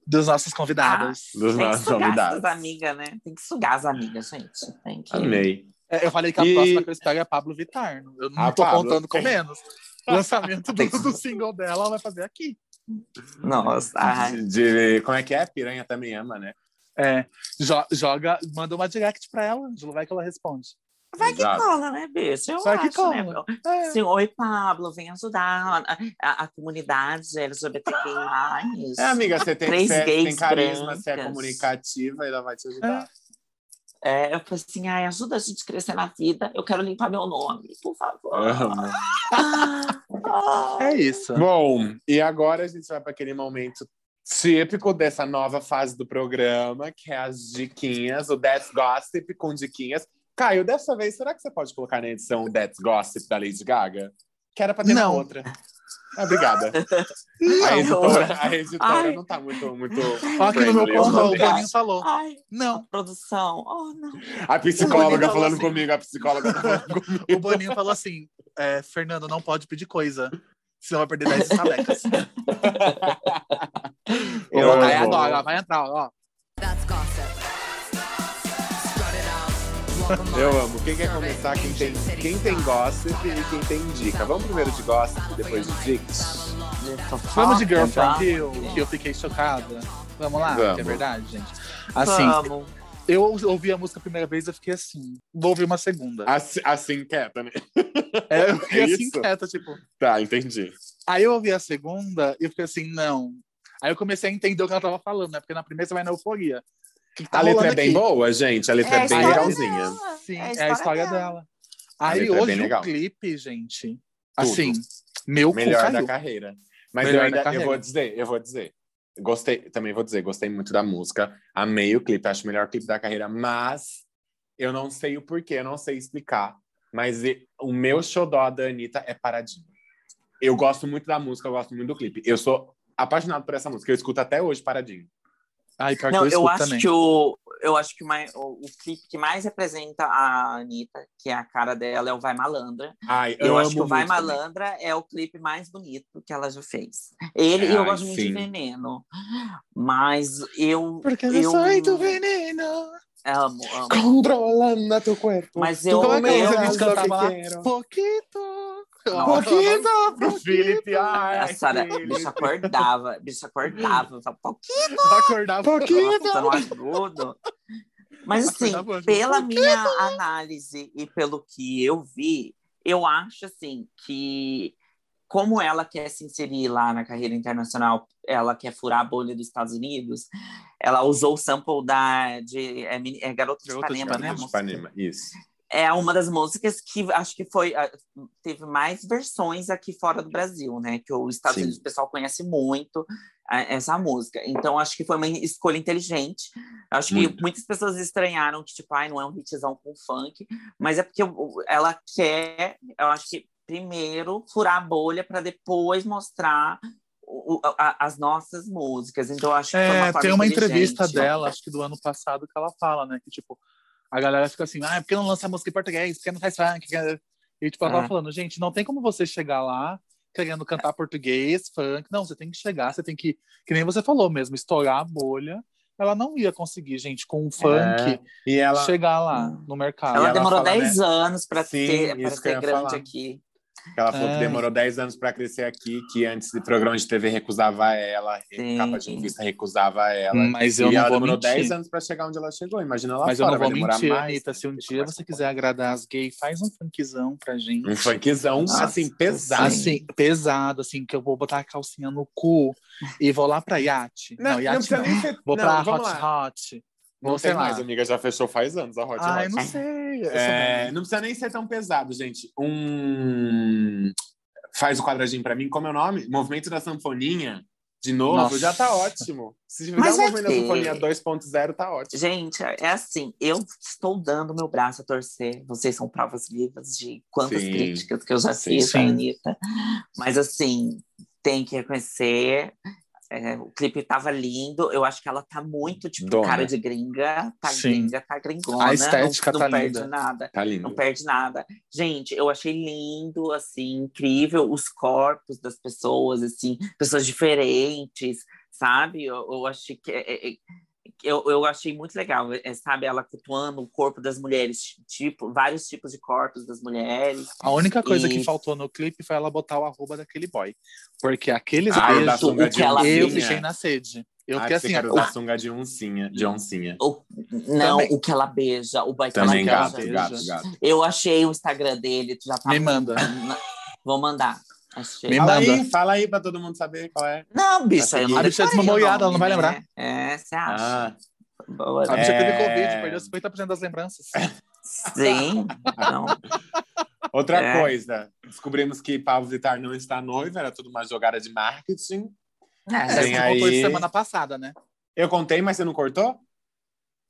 Dos nossos convidados. Dos Tem que nossos sugar convidados. as amigas, né? Tem que sugar as amigas, gente. Tem que... Amei. É, eu falei que a E- próxima que eu espero é a Pablo Vittar. Eu não A tô Pablo. contando com menos. Lançamento do, do single dela, ela vai fazer aqui. Nossa, ai. De, como é que é? Piranha também ama, né? É, jo- joga, manda uma direct pra ela, Angelo, vai que ela responde. Vai que Exato. cola, né, bicho? Eu Vai que acho, né? cola. É. Assim, Oi, Pablo, vem ajudar a, a, a comunidade LGBTQI+. É, amiga, você tem, Três você tem carisma, você é brancas. comunicativa, ela vai te ajudar. É, eu falei assim, ai, ajuda a gente a crescer na vida. Eu quero limpar meu nome, por favor. Ah. É isso. Bom, e agora a gente vai para aquele momento típico dessa nova fase do programa, que é as diquinhas, o That's Gossip com diquinhas. Caio, dessa vez, será que você pode colocar na edição o That's Gossip da Lady Gaga? que era pra ter Não. uma outra. Ah, obrigada. A Não. editora, a editora Ai. não tá muito, muito Ó, aqui no meu ponto, o. Boninho falou. Ai, Não, produção. Oh, não. A psicóloga falando assim. comigo, a psicóloga tá falando comigo. o Boninho falou assim: é, Fernando, não pode pedir coisa. Senão vai perder 10 estabecas. Eu Eu, agora, vai entrar, ó. Eu amo. Quem quer começar? Quem tem, quem tem gossip e quem tem dica. Vamos primeiro de gossip e depois de dicas? Vamos de Girl Tá. from Hill, que eu fiquei chocada. Vamos lá, Vamos. que é verdade, gente. Assim, Vamos. eu ouvi a música a primeira vez, eu fiquei assim. Vou ouvir uma segunda. Assim, assim quieta, né? É, eu fiquei É assim, quieta, tipo. Tá, entendi. Aí eu ouvi a segunda e eu fiquei assim, não. Aí eu comecei a entender o que ela tava falando, né? Porque na primeira você vai na euforia. Que tá a letra é bem aqui? boa, gente. A letra É é, bem história legalzinha. dela. Sim, É a é a história história dela. A Aí é hoje o clipe, gente, Tudo. assim, meu Melhor da carreira. Mas Melhor eu da ainda, eu vou dizer, eu vou dizer. Gostei, também vou dizer, gostei muito da música. Amei o clipe, acho o melhor clipe da carreira, mas eu não sei o porquê, eu não sei explicar. Mas o meu xodó da Anitta é Paradinho. Eu gosto muito da música, eu gosto muito do clipe. Eu sou apaixonado por essa música, eu escuto até hoje Paradinho. Ai, pior Não, que eu eu acho também. que o eu acho que mais, o, o clipe que mais representa a Anitta, que é a cara dela, é o Vai Malandra. Ai, Eu amo acho que o Vai muito também. Malandra é o clipe mais bonito que ela já fez. Ele, e eu Ai, gosto muito de Veneno. Mas eu. Porque eu eu sou do veneno. Amo, amo. Controlando a teu corpo. Mas eu. Como é que eu, música que a gente eu- Poquito. Pouquinho Felipe. a Ai, Sara, bicho acordava, bicho acordava. Falava, pouquinho, Acordava. Pouquinho. um agudo. Mas assim, Acordava, pela minha análise e pelo que eu vi, eu acho assim que como ela quer se inserir lá na carreira internacional, ela quer furar a bolha dos Estados Unidos, ela usou o sample da de é, é Garota de Garota de Ipanema, né? a Ipanema, música? Ipanema, isso. É uma das músicas que acho que foi ah, teve mais versões aqui fora do Brasil, né? Que os Estados Sim. Unidos o pessoal conhece muito ah, essa música. Então acho que foi uma escolha inteligente. Acho que Muito. muitas pessoas estranharam que tipo, ai, não é um hitzão com funk, mas é porque ela quer, eu acho que primeiro furar a bolha para depois mostrar o- o- a- as nossas músicas. Então acho que foi uma É, tem uma entrevista dela, acho que do ano passado, que ela fala, né? Que tipo, a galera fica assim, ah, por que não lança música em português? Por que não faz funk? E tipo, ela É. tava falando, gente, não tem como você chegar lá querendo cantar português, funk. Não, você tem que chegar, você tem que, que nem você falou mesmo, estourar a bolha. Ela não ia conseguir, gente, com o funk, É, e ela, chegar lá no mercado. Ela, ela demorou fala, 10 anos para ter, pra ia grande falar. aqui. Ela falou que demorou 10 anos pra crescer aqui, que antes de programa de TV recusava ela, Sim. capa de revista recusava ela. Mas eu e não ela vou demorou mentir. 10 anos pra chegar onde ela chegou. Imagina lá Mas eu fora, não vou vai demorar mentir, mais. Anitta. Se um dia você quiser agradar as gays, faz um funkzão pra gente. Um funkzão, Nossa, assim, pesado. Assim, pesado, assim, que eu vou botar a calcinha no cu e vou lá pra iate. Não, Não, não iate precisa não. nem ser... Vou não, pra Hot lá. Hot. Não Vou, sei lá. mais, amiga. Já fechou faz anos a Hot Ai, Hot. não sei. eu É, não precisa nem ser tão pesado, gente. Um... Faz o quadradinho pra mim. Como é o nome? Movimento da Sanfoninha. De novo, Nossa. já tá ótimo. Se Mas o vai movimento ter. da Sanfoninha 2.0, tá ótimo. Gente, é assim, eu estou dando meu braço a torcer. Vocês são provas vivas de quantas Sim. críticas que eu já Sim. fiz Sim. Anitta. Mas assim, tem que reconhecer. É, o clipe tava lindo. Eu acho que ela tá muito, tipo, Dona. cara de gringa. Tá Sim. gringa, tá gringona. A estética não, tá não perde linda. nada. Tá lindo. Não perde nada. Gente, eu achei lindo, assim, incrível os corpos das pessoas, assim, pessoas diferentes, sabe? Eu, eu achei que é- é- é- eu, eu achei muito legal, é, sabe? Ela cultuando o corpo das mulheres, tipo, vários tipos de corpos das mulheres. A única coisa que E- faltou no clipe foi ela botar o arroba daquele boy. Porque aqueles Ah, beijos, o que ela eu fiquei na sede. Eu Ah, fiquei você assim, quer ó, usar sunga de oncinha. De oncinha. O, não, Também. o que ela beija, o boy que Também ela gato, beija. gato, gato. Eu achei o Instagram dele, tu já tá Me manda. Vou mandar. Achei. Me Fala manda. aí, fala aí pra todo mundo saber qual é. Não, bicho, Acho eu não A bicha é ela não vai né? lembrar. É, você acha? Ah, Boa, a bicha É. teve Covid, perdeu 50% das lembranças. Sim. Não. Outra É. coisa, descobrimos que Pablo Vittar não está noivo, era tudo uma jogada de marketing. É, Vem se contou aí. isso semana passada, né? Eu contei, mas você não cortou?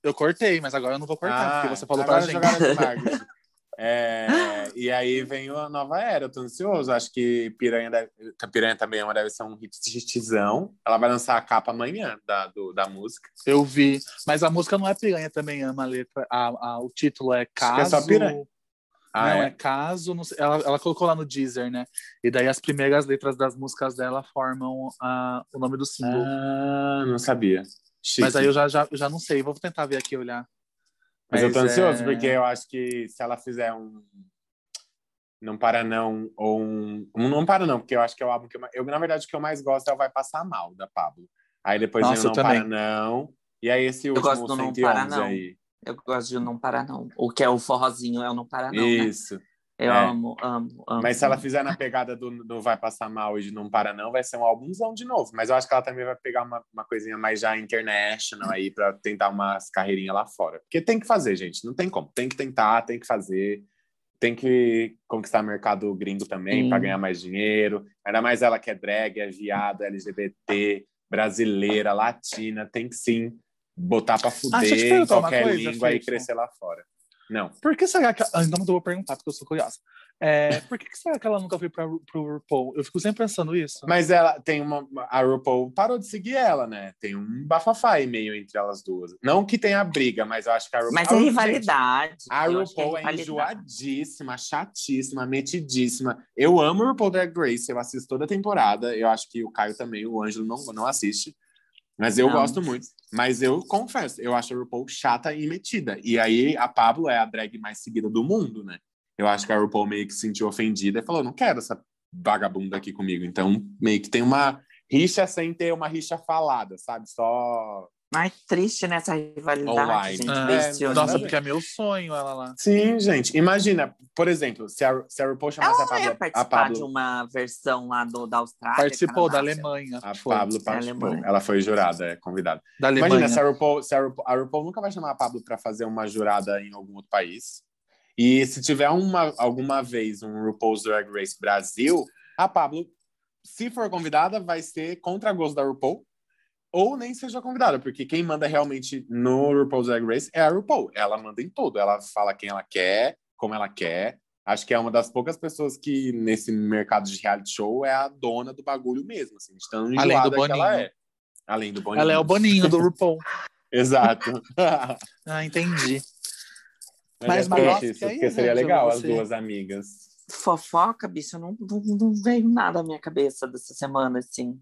Eu cortei, mas agora eu não vou cortar, Ah, porque você falou pra é gente. jogada de marketing. É, e aí vem a nova era, eu tô ansioso. Acho que Piranha, deve, Piranha também é uma- deve ser um hit hitzão. Ela vai lançar a capa amanhã da, do- da música. Eu vi. Mas a música não é piranha também, ama a letra. A, a- o título é Acho que Caso. é só Piranha. Ah, não, é? é, Caso. não sei- ela, ela colocou lá no Deezer, né? E daí as primeiras letras das músicas dela formam o nome do single. Ah, não sabia. Chique. Mas aí eu já, já, já não sei. Vou tentar ver aqui olhar. Mas eu tô Mas, ansioso, é, porque eu acho que se ela fizer um. Não para não, ou um. um não para não, porque eu acho que é o álbum que eu, eu na verdade, o que eu mais gosto é o Vai Passar Mal, da Pablo. Aí depois Nossa, vem o eu Não Para também. Não. E aí esse último gosto do Não 111 Para Não. aí. Eu gosto de Não Parar Não. O que é o forrozinho é o Não Parar Não, né? Eu é. amo, amo, amo. Mas se ela fizer na pegada do, do Vai Passar Mal e de Não Para Não, vai ser um álbumzão de novo. Mas eu acho que ela também vai pegar uma, uma coisinha mais já international aí pra tentar umas carreirinhas lá fora. Porque tem que fazer, gente. Não tem como. Tem que tentar, tem que fazer. Tem que conquistar mercado gringo também para ganhar mais dinheiro. Ainda mais ela que é drag, é viada, LGBT, brasileira, latina. Tem que sim botar eu te fuder uma qualquer língua e crescer lá fora. Não. Por que será que. Ah, Então eu vou perguntar, porque eu sou curiosa. É, por que, que será que ela nunca foi pra, pro RuPaul? Eu fico sempre pensando isso. Mas ela tem uma. A RuPaul parou de seguir ela, né? Tem um bafafá aí meio entre elas duas. Não que tenha briga, mas eu acho que a RuPaul. Mas é Ru- rivalidade. gente, A RuPaul é rivalidade. enjoadíssima, chatíssima, metidíssima. Eu amo o RuPaul Drag Race, eu assisto toda a temporada. Eu acho que o Caio também, o Ângelo não, não assiste. Mas eu Não. gosto muito. Mas eu confesso, eu acho a RuPaul chata e metida. E aí a Pablo é a drag mais seguida do mundo, né? Eu acho que a RuPaul meio que se sentiu ofendida e falou: não quero essa vagabunda aqui comigo. Então, meio que tem uma rixa sem ter uma rixa falada, sabe? Só. Ai, triste nessa rivalidade, Online. gente. É. Nossa, nada- porque é meu sonho ela lá. Sim, gente. Imagina, por exemplo, se a, se a RuPaul chamasse Ela a Pablo. A participar de Pablo, uma versão lá do, da Austrália. Participou da Alemanha. a foi. Pablo participou. Alemanha. Ela foi jurada, é convidada. Da Alemanha. Imagina, se a RuPaul, se a RuPaul, a RuPaul nunca vai chamar a Pablo para fazer uma jurada em algum outro país. E se tiver uma, alguma vez um RuPaul's Drag Race Brasil, a Pablo, se for convidada, vai ser contra gosto da RuPaul ou nem seja convidada, porque quem manda realmente no RuPaul's Drag Race é a RuPaul. Ela manda em tudo, ela fala quem ela quer, como ela quer. Acho que é uma das poucas pessoas que nesse mercado de reality show é a dona do bagulho mesmo, assim, de tão Além do que ela Boninho. é. Além do Boninho. Ela é o Boninho do RuPaul. Exato. Ah, entendi. Mas, Mas, é nossa, isso, aí, porque seria gente, legal você- as duas amigas. Fofoca, bicho, não, não, não veio nada à minha cabeça dessa semana, assim.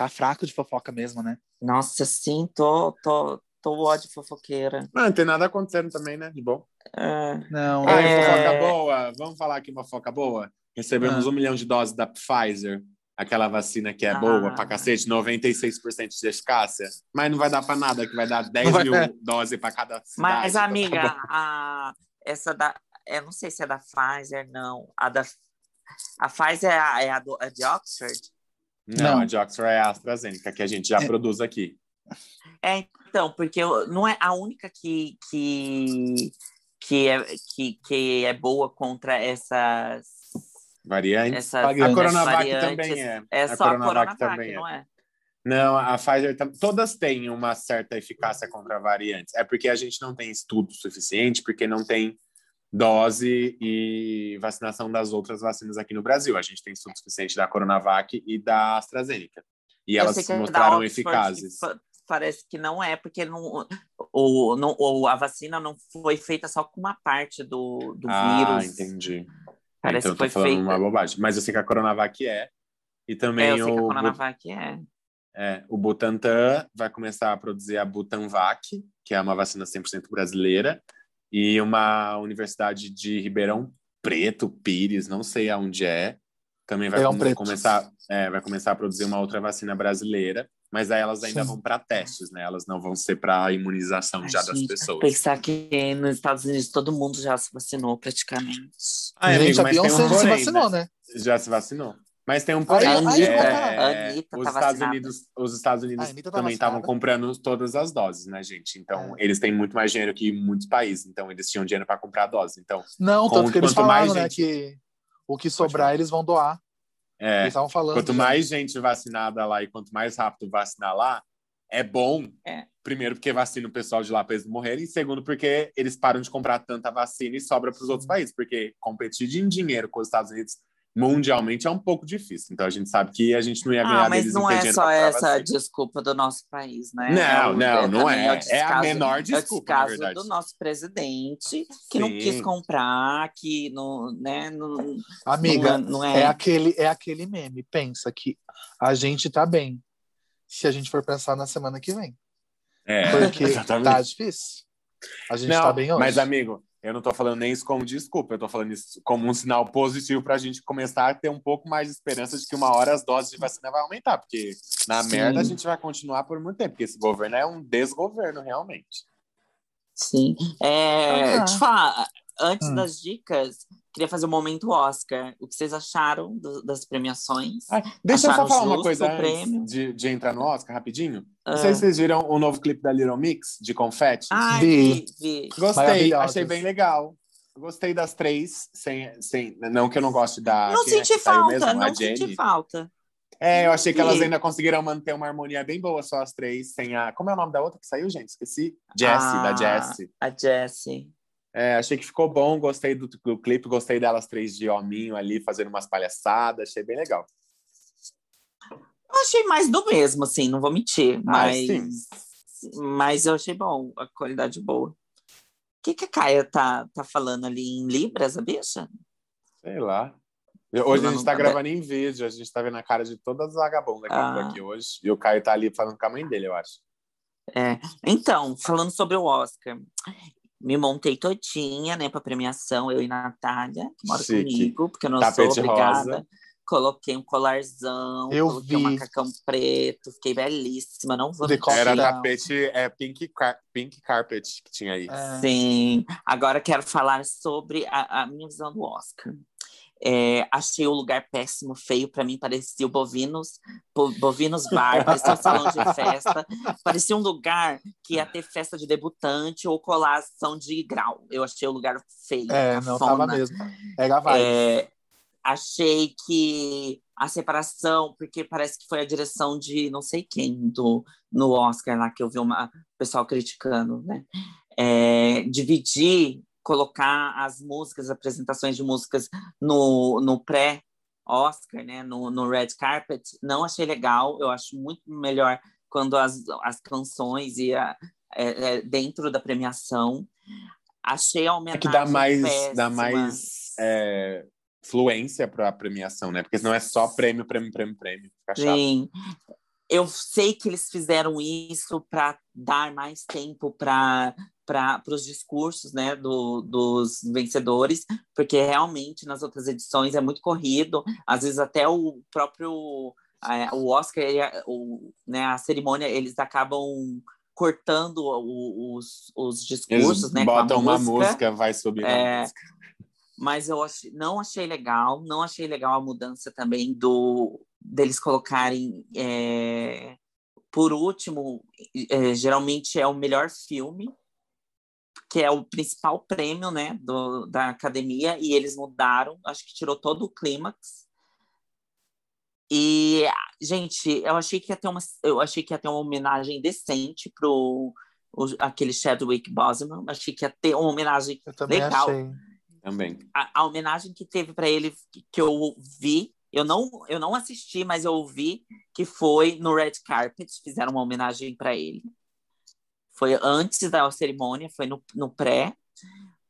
Tá fraco de fofoca mesmo, né? Nossa, sim, tô, tô, tô ódio fofoqueira. Mas não tem nada acontecendo também, né? De bom. É, Não. Ah, É. fofoca boa. Vamos falar aqui uma fofoca boa? Recebemos Ah. um milhão de doses da Pfizer. Aquela vacina que é Ah. boa pra cacete, 96% de eficácia. Mas não vai dar pra nada, que vai dar 10 vai- mil doses pra cada cidade. Mas, então tá amiga, bom. a, essa da. Eu não sei se é da Pfizer, não. A da. A Pfizer é a, é a do, é de Oxford? Não, Não. a de Oxford é a AstraZeneca, que a gente já É. produz aqui. É, então, porque eu- não é a única que, que, que, é, que, que é boa contra essas. Variante. essas Variantes. A Coronavac variantes. também é. É A só a Coronavac Coronavac, também é. não é? Não, a Pfizer tam- todas têm uma certa eficácia contra variantes. É porque a gente não tem estudo suficiente, porque não tem dose e vacinação das outras vacinas aqui no Brasil. A gente tem estudo suficiente da Coronavac e da AstraZeneca. E Eu elas se é mostraram eficazes. Parece que não é, porque não, o, não, o, a vacina não foi feita só com uma parte do, do Ah, vírus. entendi. Parece então que foi falando feita. uma bobagem. Mas eu sei que a Coronavac é. E também É, eu sei que a o, Coronavac é. É, o Butantan vai começar a produzir a Butanvac, que é uma vacina 100% brasileira, e uma universidade de Ribeirão Preto, Pires, não sei aonde é, também vai começar, é, vai começar a produzir uma outra vacina brasileira, mas aí elas ainda Sim. vão para testes, né? Elas não vão ser para imunização Ai, já das gente, pessoas. Pensar que nos Estados Unidos todo mundo já se vacinou praticamente. Ai, Gente, amigo, a tem um Beyoncé se porém, vacinou, né? né? Já se vacinou. Mas tem um Aí- porém. a Anitta, é, a Anitta os tá Estados vacinada. Unidos, os Estados Unidos tá também estavam comprando todas as doses, né, gente? Então, É. eles têm muito mais dinheiro que muitos países, então eles tinham dinheiro para comprar doses. Então, Não, Com- tanto que eles falaram, né? gente- Que o que sobrar eles vão doar. é, Eles estavam falando. quanto já. mais gente vacinada lá e quanto mais rápido vacinar lá, é bom. É. Primeiro, porque vacina o pessoal de lá para eles não morrerem. E segundo, porque eles param de comprar tanta vacina e sobra para os outros países. Porque competir em dinheiro com os Estados Unidos mundialmente é um pouco difícil. Então a gente sabe que a gente não ia ganhar Ah, mas deles não é só essa vacina. desculpa do nosso país, né? Não, o- não, não também é. o É a descaso- menor é o desculpa, na descaso verdade. do nosso presidente, que não Sim. quis comprar, que não, né, não, Amiga, não, não é. é aquele, é aquele meme. Pensa que a gente tá bem. Se a gente for pensar na semana que vem. É, Porque exatamente. tá difícil. A gente Não, tá bem hoje. Mas, amigo, eu não tô falando nem isso como desculpa, eu tô falando isso como um sinal positivo pra gente começar a ter um pouco mais de esperança de que uma hora as doses de vacina vai aumentar, porque na Sim. merda a gente vai continuar por muito tempo, porque esse governo é um desgoverno, realmente. Sim. É, Ah. Deixa eu falar, antes Hum. das dicas, queria fazer o momento Oscar. O que vocês acharam do- das premiações? Ai, deixa eu Acharam só falar uma coisa antes de, de entrar no Oscar, rapidinho. Ah. Não sei se vocês viram o novo clipe da Little Mix, de confete. Ai, Vi. vi. Gostei, achei bem legal. Gostei das três, sem, sem, não que eu não goste da. Não quem é senti falta, mesmo? Não senti falta. É, eu achei que elas ainda conseguiram manter uma harmonia bem boa, só as três, sem a. Como é o nome da outra que saiu, gente? Esqueci. Jessie, Ah. da Jessie. A Jessie. É, achei que ficou bom, gostei do, do clipe, gostei delas três de hominho ali, fazendo umas palhaçadas, achei bem legal. Eu achei mais do mesmo, assim, não vou mentir. Ah, Mas, sim. mas eu achei bom, a qualidade boa. O que, que a Caia tá, tá falando ali em Libras, a bicha? Sei lá. Hoje a gente tá não- gravando em vídeo, a gente tá vendo a cara de todas as vagabundas que Ah. aqui hoje. E o Caio tá ali falando com a mãe dele, eu acho. É. Então, falando sobre o Oscar, me montei todinha, né, pra premiação, eu e Natália, que mora Chique. comigo, porque eu não Tapete sou obrigada. rosa. Coloquei um colarzão, Eu coloquei um vi. macacão preto, fiquei belíssima, não vou Decote mentir. Era tapete, é pink, car- pink carpet que tinha aí. É. Sim, agora quero falar sobre a, a minha visão do Oscar. É, achei o lugar péssimo, feio, para mim parecia o Bovinos, Bo- Bovinos Bar, parecia um salão de festa, parecia um lugar que ia ter festa de debutante ou colação de grau. Eu achei o lugar feio, É, não cafona. tava mesmo. Era a vibe. É, achei que a separação, porque parece que foi a direção de não sei quem do, no Oscar lá que eu vi uma o pessoal criticando, né? É, dividir, colocar as músicas, apresentações de músicas no, no pré-Oscar, né? No, no red carpet, não achei legal. Eu acho muito melhor quando as, as canções e a, é, é, dentro da premiação. Achei a É homenagem que dá mais, péssima. dá mais é, fluência pra premiação, né? Porque senão é só prêmio, prêmio, prêmio, prêmio. Sim. Eu sei que eles fizeram isso para dar mais tempo para para os discursos né, do, dos vencedores, porque realmente nas outras edições é muito corrido, às vezes até o próprio é, o Oscar, ele- o, né, a cerimônia, eles acabam cortando o- os, os discursos, Eles né, botam uma música. música, vai subir É, música. mas eu achei- não achei legal, não achei legal a mudança também do deles colocarem é, por último, é, geralmente é o melhor filme, que é o principal prêmio, né, do, da academia, e eles mudaram, acho que tirou todo o clímax. E, gente, eu achei que ia ter uma, eu achei que ia ter uma homenagem decente pro o, aquele Chadwick Boseman, achei que ia ter uma homenagem Eu também legal achei. Também. a, a homenagem que teve para ele que, que eu vi, eu não, eu não assisti, mas eu ouvi que foi no red carpet, fizeram uma homenagem para ele. Foi antes da cerimônia, foi no, no pré.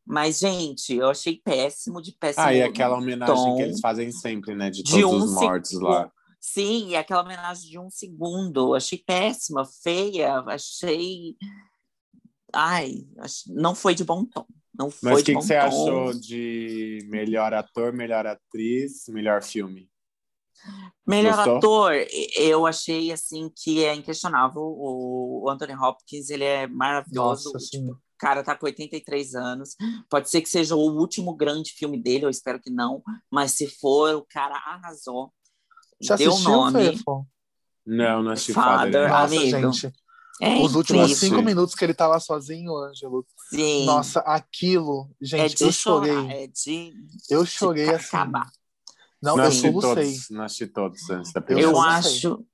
Mas, gente, eu achei péssimo, de péssimo. Ah, e aquela homenagem tom. que eles fazem sempre, né? De De todos um os mortos segundo. lá. Sim, e aquela homenagem de um segundo. Achei péssima, feia, achei. Ai, não foi de bom tom. Não foi Mas o que, que você tom. achou de melhor ator, melhor atriz, melhor filme? Melhor Gostou? ator, eu achei assim que é inquestionável. O Anthony Hopkins, ele é maravilhoso. Nossa, sim. O cara tá com 83 anos. Pode ser que seja o último grande filme dele, eu espero que não. Mas se for, o cara arrasou. Já Deu assistiu, nome. Fefo? Não, não assisti Father. Father. Nossa, Amigo. gente. É Os últimos incrível. cinco minutos que ele tá lá sozinho, Ângelo. Sim. Nossa, aquilo, é gente, de eu chorar, chorei. é de, Eu de chorei assim. acabar. Não, Não eu assisti solucei. todos, não assisti todos antes da Eu primeira. Eu sei. acho,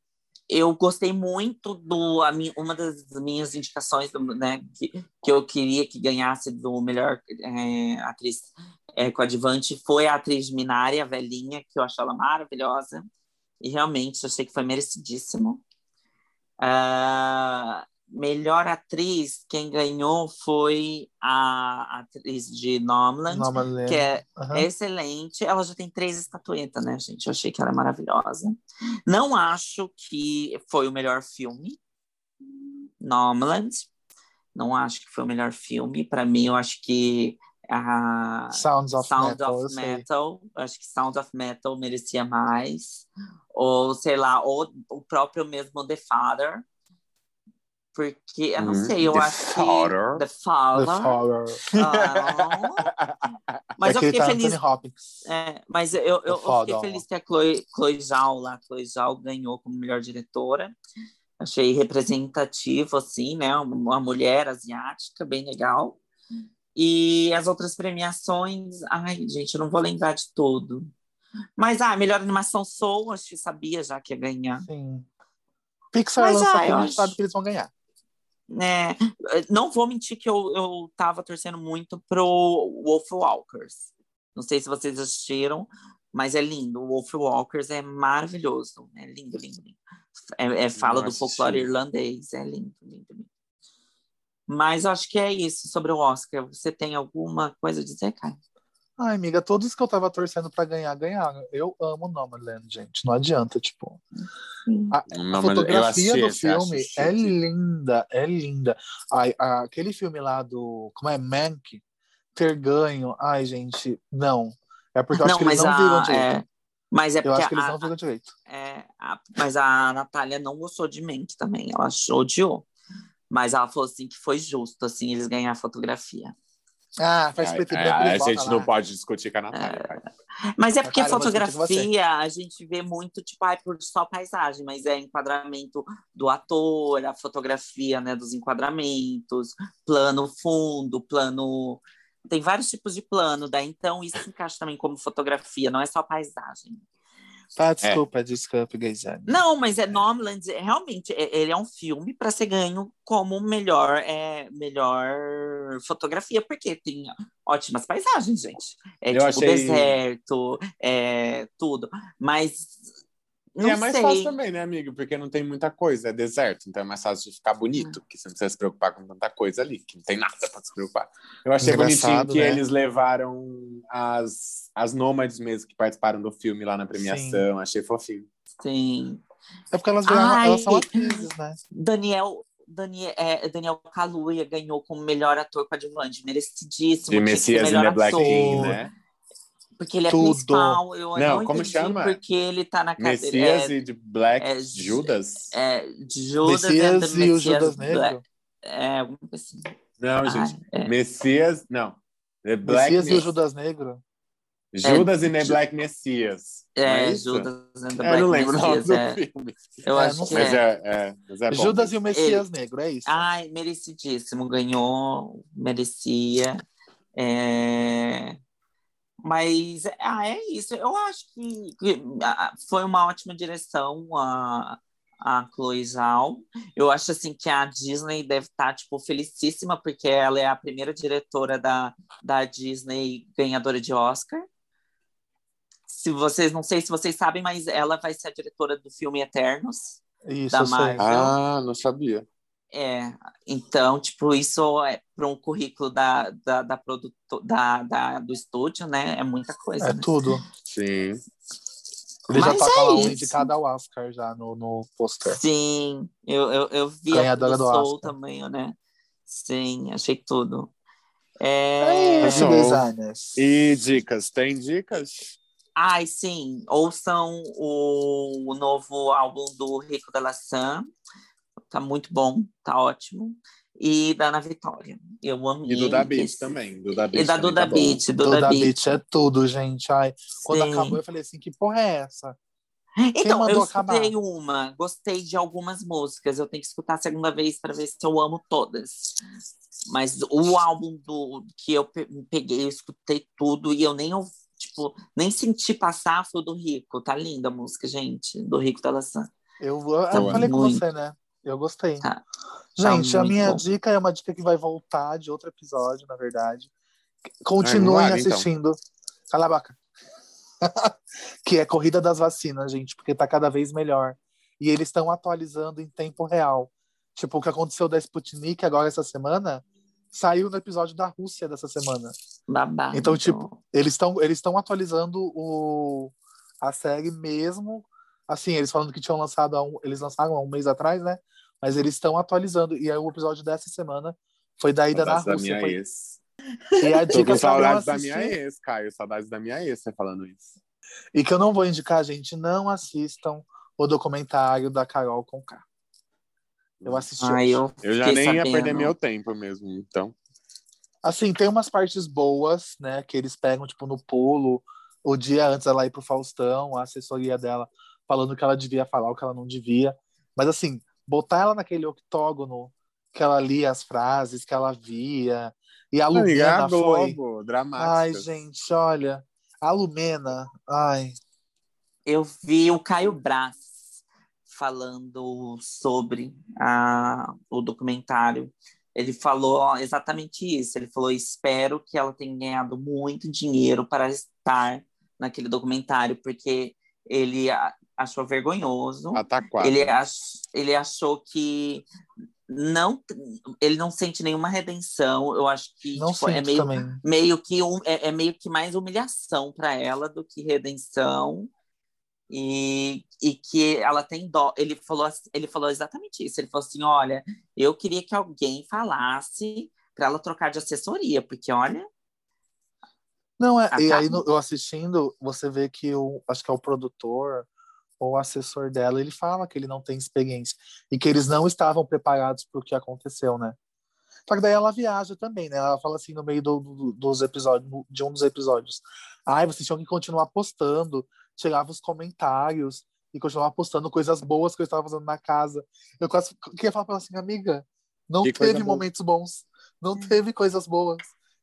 eu gostei muito do a minha, uma das minhas indicações do, né, que, que eu queria que ganhasse do melhor é, atriz é, coadjuvante foi a atriz Minari, a velhinha, que eu achei ela maravilhosa. E realmente achei que foi merecidíssimo. Ah, melhor atriz, quem ganhou foi a atriz de Nomadland, Nomadland. que é Aham. excelente. Ela já tem três estatuetas, né, gente? Eu achei que ela é maravilhosa. Não acho que foi o melhor filme, Nomadland. Não acho que foi o melhor filme. Para mim, eu acho que a Sounds of Sound Metal, of. Metal, acho que Sound of Metal merecia mais. Ou, sei lá, ou o próprio mesmo The Father. Porque, eu não Hum, sei, eu The acho Father. que... The The Father. Father. Ah. Mas eu Aquele fiquei tá feliz. É, mas eu, eu, eu fiquei feliz que a Chloe, Chloe Zhao lá, Chloe Zhao ganhou como melhor diretora. Achei representativo, assim, né? Uma, mulher asiática, bem legal. E as outras premiações, ai, gente, eu não vou lembrar de tudo. Mas, ah, melhor animação Soul, acho que sabia já que ia ganhar. Sim. Pixar Mas, lança ah, filme, eu a acho- sabe que eles vão ganhar. Né? Não vou mentir que eu, eu tava torcendo muito pro Wolf Walkers. Não sei se vocês assistiram, mas é lindo. O Wolf Walkers é maravilhoso. É lindo, lindo, lindo. É, é fala Não do folclore irlandês. É lindo, lindo, lindo. Mas acho que é isso sobre o Oscar. Você tem alguma coisa a dizer, Caio? Ai, amiga, todos que eu tava torcendo pra ganhar, ganharam. Eu amo Nomadland, gente. Não adianta, tipo. A, a Não, eu fotografia assisti do filme é linda, é linda. Ai, a- aquele filme lá do. Como é? Mank, ter ganho. Ai, gente, não. É porque eu acho que eles não viram direito. é, mas é Eu porque acho que eles a- não viram direito. É, a- mas a Natália não gostou de Mank também, ela achou, odiou. Mas ela falou assim que foi justo, assim, eles ganhar a fotografia. Ah, faz preto e branco. a gente botam não lá. pode discutir com a Natália. cara. Mas é porque Natália, fotografia a gente vê muito, tipo, ai, por só paisagem, mas é enquadramento do ator, a fotografia, né, dos enquadramentos, plano fundo, plano. Tem vários tipos de plano, daí então isso se encaixa também como fotografia, não é só paisagem. Tá, desculpa, desculpa, Gaysane. Não, mas é Nomadland, é, realmente, é- ele é um filme para ser ganho como melhor, é, melhor fotografia, porque tem ótimas paisagens, gente. É Eu tipo achei- deserto, é tudo. Mas não e é mais sei. fácil também, né, amigo? Porque não tem muita coisa, é deserto, então é mais fácil de ficar bonito, que você não precisa se preocupar com tanta coisa ali, que não tem nada pra se preocupar. Eu achei Engraçado, bonitinho que né? eles levaram as, as nômades mesmo que participaram do filme lá na premiação, achei fofinho. Sim. É porque elas, viraram, Ai. elas são atrizes, né? Daniel. Daniel, é, Daniel Kaluuya ganhou como melhor ator coadjuvante, merecidíssimo. De Messias e Black King, né? Porque ele é Tudo. principal. Eu Não, não, como chama? Porque ele tá na cadeira. Messias e de Black é, Judas? É, Judas and Messias e o Judas Black. Negro. É, alguma coisa assim. Não, Ah, gente. é. Messias, não. The Black Messias e o Judas Negro. Judas e The Ju- Black Messias. É, isso? Judas and the É, Black eu não lembro o nome do é. filme. Eu É, acho não que sei. Mas é. é, é, mas é. Judas e o Messias Negro, é isso. Ai, merecidíssimo. Ganhou, merecia. É... Mas ah, é isso. Eu acho que, que, ah, foi uma ótima direção a, a Chloe Zhao. Eu acho assim que a Disney deve estar tipo felicíssima porque ela é a primeira diretora da, da Disney ganhadora de Oscar. Se vocês não sei se vocês sabem, mas ela vai ser a diretora do filme Eternos. Isso, da. Marvel. Ah, não sabia. É, então, tipo, isso é para um currículo da, da, da, produto, da, da- do estúdio, né? É muita coisa. É né? tudo. Sim. Ele Mas já tá é falando isso. indicado ao Oscar já no, no pôster. Sim, eu, eu, eu vi Ganhadora a do do Soul Oscar. também, né? Sim, achei tudo. É É... isso. E dicas? Tem dicas? Ai, sim, ouçam o, o novo álbum do Rico da Laçã. Tá muito bom, tá ótimo. E da Ana Vitória. Eu amei. E do Da Beat esse- também. Do Da E da Duda tá. Beat, Do Duda da Beat. É tudo, gente. Ai, quando Sim. acabou, eu falei assim: que porra é essa? Quem Então, eu acabar? escutei uma, gostei de algumas músicas. Eu tenho que escutar a segunda vez para ver se eu amo todas. Mas o álbum do que eu pe- peguei, eu escutei tudo e eu nem tipo, nem senti passar foi o do Rico. Tá linda a música, gente, do Rico da Laçã. Eu, eu Tá falei com muito. você, né? Eu gostei. Tá. Tá Gente, a muito minha bom. dica é uma dica que vai voltar de outro episódio, na verdade. Continuem então. assistindo. Cala a boca. que é Corrida das Vacinas, gente, porque tá cada vez melhor. E eles estão atualizando em tempo real. Tipo, o que aconteceu da Sputnik agora essa semana saiu no episódio da Rússia dessa semana. Babado. Então, tipo, Eles estão eles estão atualizando o, a série mesmo. Assim, eles falando que tinham lançado há um, eles lançaram há um mês atrás, né? Mas eles estão atualizando. E aí o episódio dessa semana foi da ida na Saudades da Rússia. minha Foi, ex. e a Tô dica com pra não saudades da minha ex, Caio. Saudades da minha ex, você falando isso. E que eu não vou indicar, gente, não assistam o documentário da Carol com K. Eu assisti. Ai, eu, Eu já nem ia sabendo. perder meu tempo mesmo, então. Assim, tem umas partes boas, né? Que eles pegam, tipo, no pulo, o dia antes ela ir pro Faustão, a assessoria dela falando que ela devia falar o que ela não devia. Mas, assim, botar ela naquele octógono que ela lia as frases, que ela via, e a Amiga, Lumena a foi. Globo, Ai, dramática. gente, olha. A Lumena, ai. Eu vi o Caio Braz falando sobre a, o documentário. Ele falou exatamente isso. Ele falou: espero que ela tenha ganhado muito dinheiro para estar naquele documentário, porque ele achou vergonhoso. Ataquado. Ele, ach, ele achou que não, ele não sente nenhuma redenção. Eu acho que Não tipo, é meio também. meio que um, é, é meio que mais humilhação para ela do que redenção e, e que ela tem dó. Ele falou, ele falou exatamente isso. Ele falou assim: olha, eu queria que alguém falasse para ela trocar de assessoria, porque olha, Não, é, Ah, e tá. aí no- eu assistindo, você vê que o, acho que é o produtor ou o assessor dela, ele fala que ele não tem experiência e que eles não estavam preparados para o que aconteceu, né? Só que daí ela viaja também, né? Ela fala assim no meio do, do- dos episódios, de um dos episódios. Ai, vocês tinham que continuar postando, tirava os comentários e continuar postando coisas boas que eu estava fazendo na casa. Eu quase queria falar para ela assim, amiga, não Que teve boa. momentos bons, não teve coisas boas.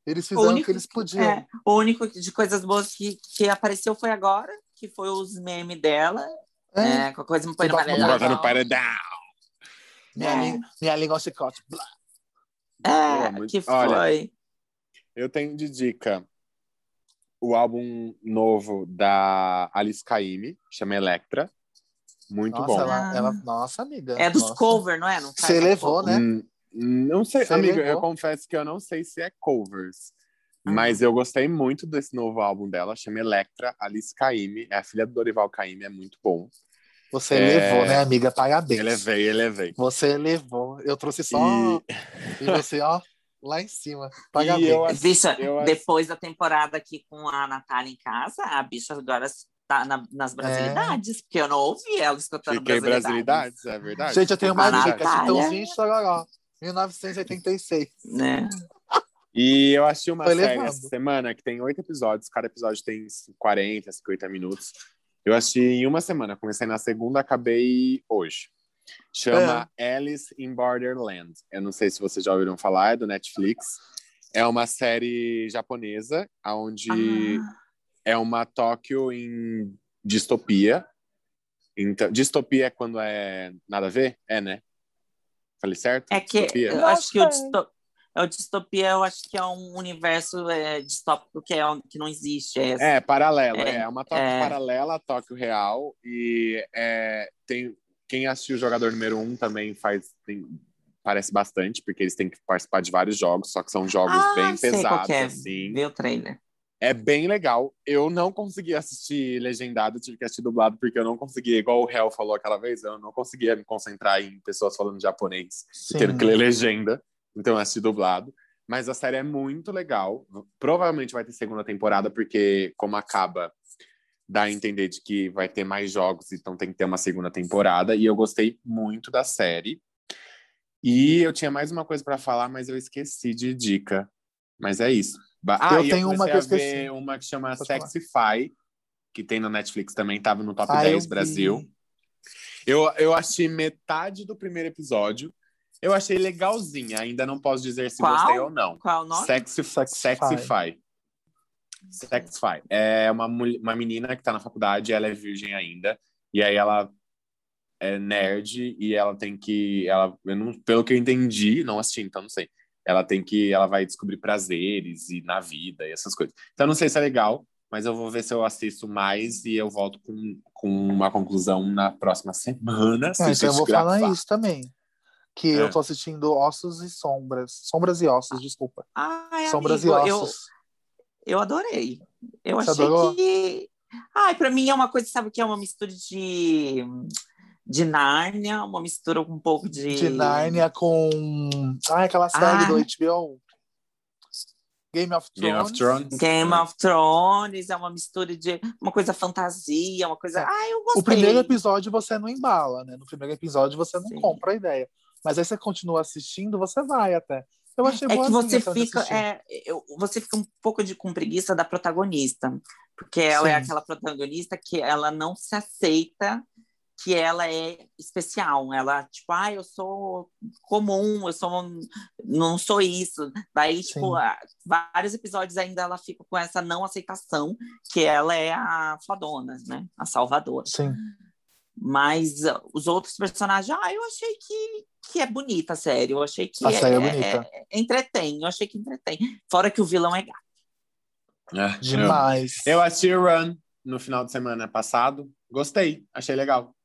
Eles fizeram o único que eles podiam. é, o único de coisas boas que, que apareceu foi agora, que foi os memes dela, É. é, com a coisa me põe no paredão. Bota no paredão. Minha, É. língua, minha língua chicote. É, Pô, que foi. olha, Eu tenho de dica o álbum novo da Alice Caymmi, chama Electra. Muito Nossa, bom. ela, ela- nossa, amiga. é dos nossa. cover, não é? Você levou, né? Hum, Não sei, Você amiga, eu levou? confesso que eu não sei se é covers. Mas eu gostei muito desse novo álbum dela, chama Electra, Alice Caymmi, é a filha do Dorival Caymmi, é muito bom. Você É. levou, né, amiga? Parabéns. Elevei, elevei. Você levou. Eu trouxe só. E, E, você, ó, lá em cima. Parabéns. eu Bicha, eu depois da temporada aqui com a Natália em casa, a bicha agora tá na- nas brasilidades, porque eu não ouvi ela escutando fiquei brasilidades. brasilidades, é verdade. Gente, eu tenho uma A dica. Natália- Chitãozinho Chororó. 1986. Né? E eu assisti uma Foi série essa semana que tem oito episódios, cada episódio tem 40, 50 minutos. Eu assisti em uma semana, comecei na segunda, acabei hoje. Chama Alice in Borderland. Eu não sei se vocês já ouviram falar, é do Netflix. É uma série japonesa, onde Ah, é uma Tóquio em distopia. Então, distopia é quando é nada a ver? É, né? Falei certo? é que Distopia? eu acho que o, sei. disto- é o distopia, eu acho que é um universo é, distópico que, é, um- que não existe. É, É, paralelo. É, É, uma Tóquio é. paralela a Tóquio real. E é, tem, quem assistiu o Jogador Número 1 também faz... tem- parece bastante, porque eles têm que participar de vários jogos, só que são jogos Ah, bem pesados, que é. assim. O trailer. É bem legal. Eu não consegui assistir legendado, tive que assistir dublado, porque eu não conseguia, igual o Hell falou aquela vez, eu não conseguia me concentrar em pessoas falando japonês, Sim. tendo que ler legenda. Então eu assisti dublado. Mas a série é muito legal. Provavelmente vai ter segunda temporada, porque como acaba, dá a entender de que vai ter mais jogos, então tem que ter uma segunda temporada. E eu gostei muito da série. E eu tinha mais uma coisa para falar, mas eu esqueci de dica. Mas é isso. Ah, Eu tenho uma comecei que eu esqueci. uma que chama Pode. Sexify, que tem no Netflix também, tava no top Ah, eu 10 vi. Brasil. Eu, eu achei metade do primeiro episódio. Eu achei legalzinha. Ainda não posso dizer se Qual? gostei ou não. Qual o nome? Sexy, Sexify. Sexify. Sexify. É uma, uma menina que tá na faculdade, ela é virgem ainda. E aí ela é nerd e ela tem que. Ela, eu não, pelo que eu entendi, não assisti, então não sei. Ela tem que. Ela vai descobrir prazeres e na vida e essas coisas. Então não sei se é legal, mas eu vou ver se eu assisto mais e eu volto com, com uma conclusão na próxima semana. se É, a então eu vou falar isso também. Que É. eu tô assistindo Ossos e Sombras. Sombras e Ossos, desculpa. Ai, Sombras amigo, e eu, Ossos. eu adorei. Eu Você achei adorou? que. Ai, pra mim é uma coisa, sabe, que é uma mistura de. De Nárnia, uma mistura com um pouco de. De Nárnia com. Ah, aquela série Ah. do HBO. Game of Thrones. Game of Thrones. Game of Thrones, é uma mistura de uma coisa fantasia, uma coisa. Ai, eu gostei. O primeiro episódio você não embala, né? No primeiro episódio você não Sim. compra a ideia. Mas aí você continua assistindo, você vai até. Eu achei É que boazinha você fica, é, eu- você fica um pouco de, com preguiça da protagonista, porque ela é Sim. aquela protagonista que ela não se aceita que ela é especial. Ela, tipo, ah, eu sou comum, eu sou não sou isso. Daí, tipo, Sim. vários episódios ainda ela fica com essa não aceitação que ela é a fodona, né? A salvadora. Sim. Mas ah, os outros personagens, ah, eu achei que, que é bonita a série. Eu achei que A série é bonita. é- entretém. Eu achei que entretém. Fora que o vilão é gato. É, Demais. Eu, eu assisti Run no final de semana passado. Gostei, achei legal.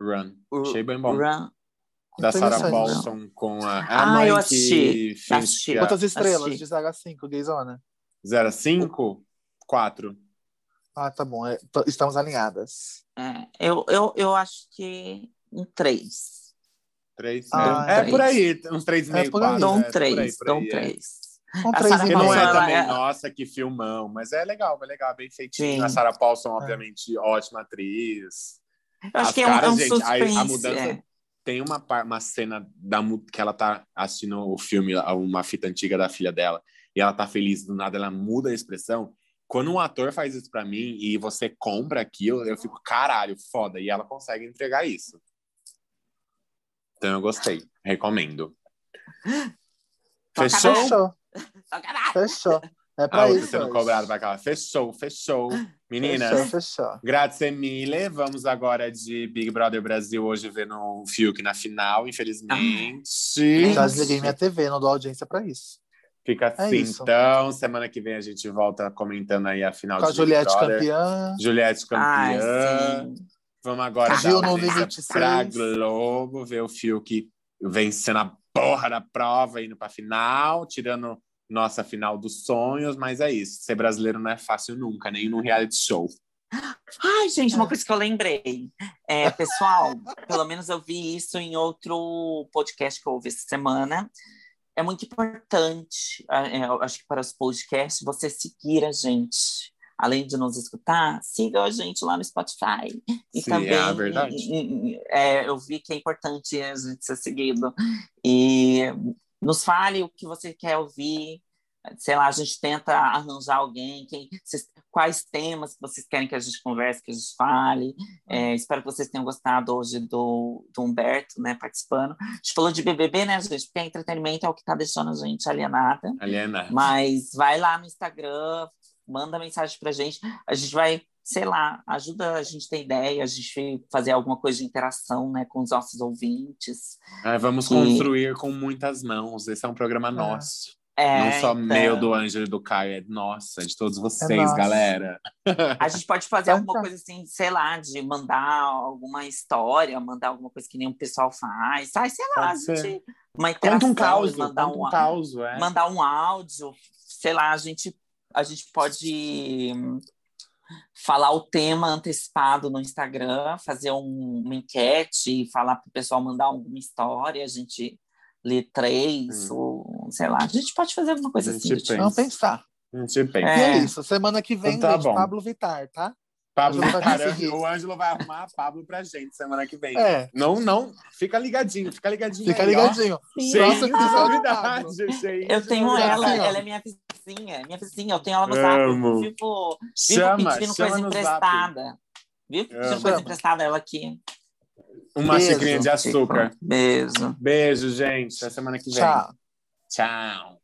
Run. O- Achei bem bom. Run- Da Sarah. Paulson com a, a Ah, mãe eu assisti, é Quantas estrelas? assisti. De 0 a 5, Gayzona? 0 a 5? 4. Ah, tá bom. é, estamos alinhadas. é, eu, eu, eu acho que um 3. 3. Ah, é, três. por aí, uns 3,5, É por aí. 4. Dou um é, por aí, 3, por dou um é. 3. Um A 3 Sarah e Que Paulson, não é meio. ela também, é- nossa, que filmão, mas é legal, é legal, bem feitinho. Sim. A Sarah Paulson, obviamente, ótima atriz. Eu acho As que é um, é caras, um gente, a- suspense. a mudança- é. Tem uma, uma cena da, que ela tá assistindo o filme, uma fita antiga da filha dela, e ela tá feliz, do nada ela muda a expressão. Quando um ator faz isso pra mim e você compra aquilo, eu fico, caralho, foda. E ela consegue entregar isso. Então eu gostei, recomendo. Fechou? Fechou. Fechou. É A pra outra isso. sendo hoje. cobrada pra cá. Fechou, fechou. Meninas, Fechou, fechou. Grazie mille. Vamos agora de Big Brother Brasil hoje vendo o Fiuk na final, infelizmente. Já desliguei minha TV, não dou audiência pra isso. Fica É assim, isso. então. Semana que vem a gente volta comentando aí a final Com a de Big Juliette Brother. campeã. Juliette Ai, campeã. sim. Vamos agora Gil dar no limite pra. Globo, ver o Fiuk vencendo a porra da prova, indo pra final, tirando nossa final dos sonhos, mas é isso. Ser brasileiro não é fácil nunca, nem num reality show. Ai, gente, uma coisa que eu lembrei. É, pessoal, pelo menos eu vi isso em outro podcast que eu ouvi essa semana. É muito importante, é, acho que para os podcasts, você seguir a gente. Além de nos escutar, siga a gente lá no Spotify. E Sim, também, é verdade. e- e- é, eu vi que é importante a gente ser seguido. E nos fale o que você quer ouvir. Sei lá, a gente tenta arranjar alguém, quem, vocês- quais temas que vocês querem que a gente converse, que a gente fale. É, espero que vocês tenham gostado hoje do, do Humberto, né, participando. A gente falou de BBB, né, gente? Porque entretenimento é o que está deixando a gente alienada. Aliena. Mas vai lá no Instagram, manda mensagem pra gente. A gente vai, sei lá, ajuda a gente a ter ideia, a gente fazer alguma coisa de interação, né, com os nossos ouvintes. Ah, vamos que- construir com muitas mãos. Esse é um programa nosso. É, Não só então, meu, do Ângelo e do Caio, é nossa, é de todos vocês, nosso. galera. A gente pode fazer Então alguma tá. coisa assim, sei lá, de mandar alguma história, mandar alguma coisa que nem o pessoal faz. Ai, sei lá, Pode a gente. Uma interação, Conta um caos, mandar conta um, um caos, é. mandar um áudio, sei lá, a gente, a gente pode falar o tema antecipado no Instagram, fazer um- uma enquete, falar para o pessoal mandar alguma história, a gente lê três, Hum. ou sei lá, a gente pode fazer alguma coisa A assim. gente tipo. Vamos pensar. A gente pensa. É. E é isso. Semana que vem, Então tá gente, bom. Pablo Vittar, tá? Pablo, conseguir. o Ângelo vai arrumar a Pablo pra gente semana que vem. É, Não, não, fica ligadinho, fica ligadinho. fica aí, ligadinho. Ó. Sim. Cheio Próximo de episódio, novidades, cheio Eu tenho ela, Assim, ela é minha vizinha, minha vizinha, eu tenho ela no zap, eu Amo. vivo, vivo Chama, pedindo chama coisa no zap. emprestada. Vivo pedindo Amo. coisa emprestada, ela aqui. Uma Beijo. xicrinha de açúcar. Beijo. Beijo, gente. Até semana que vem. Tchau. Tchau.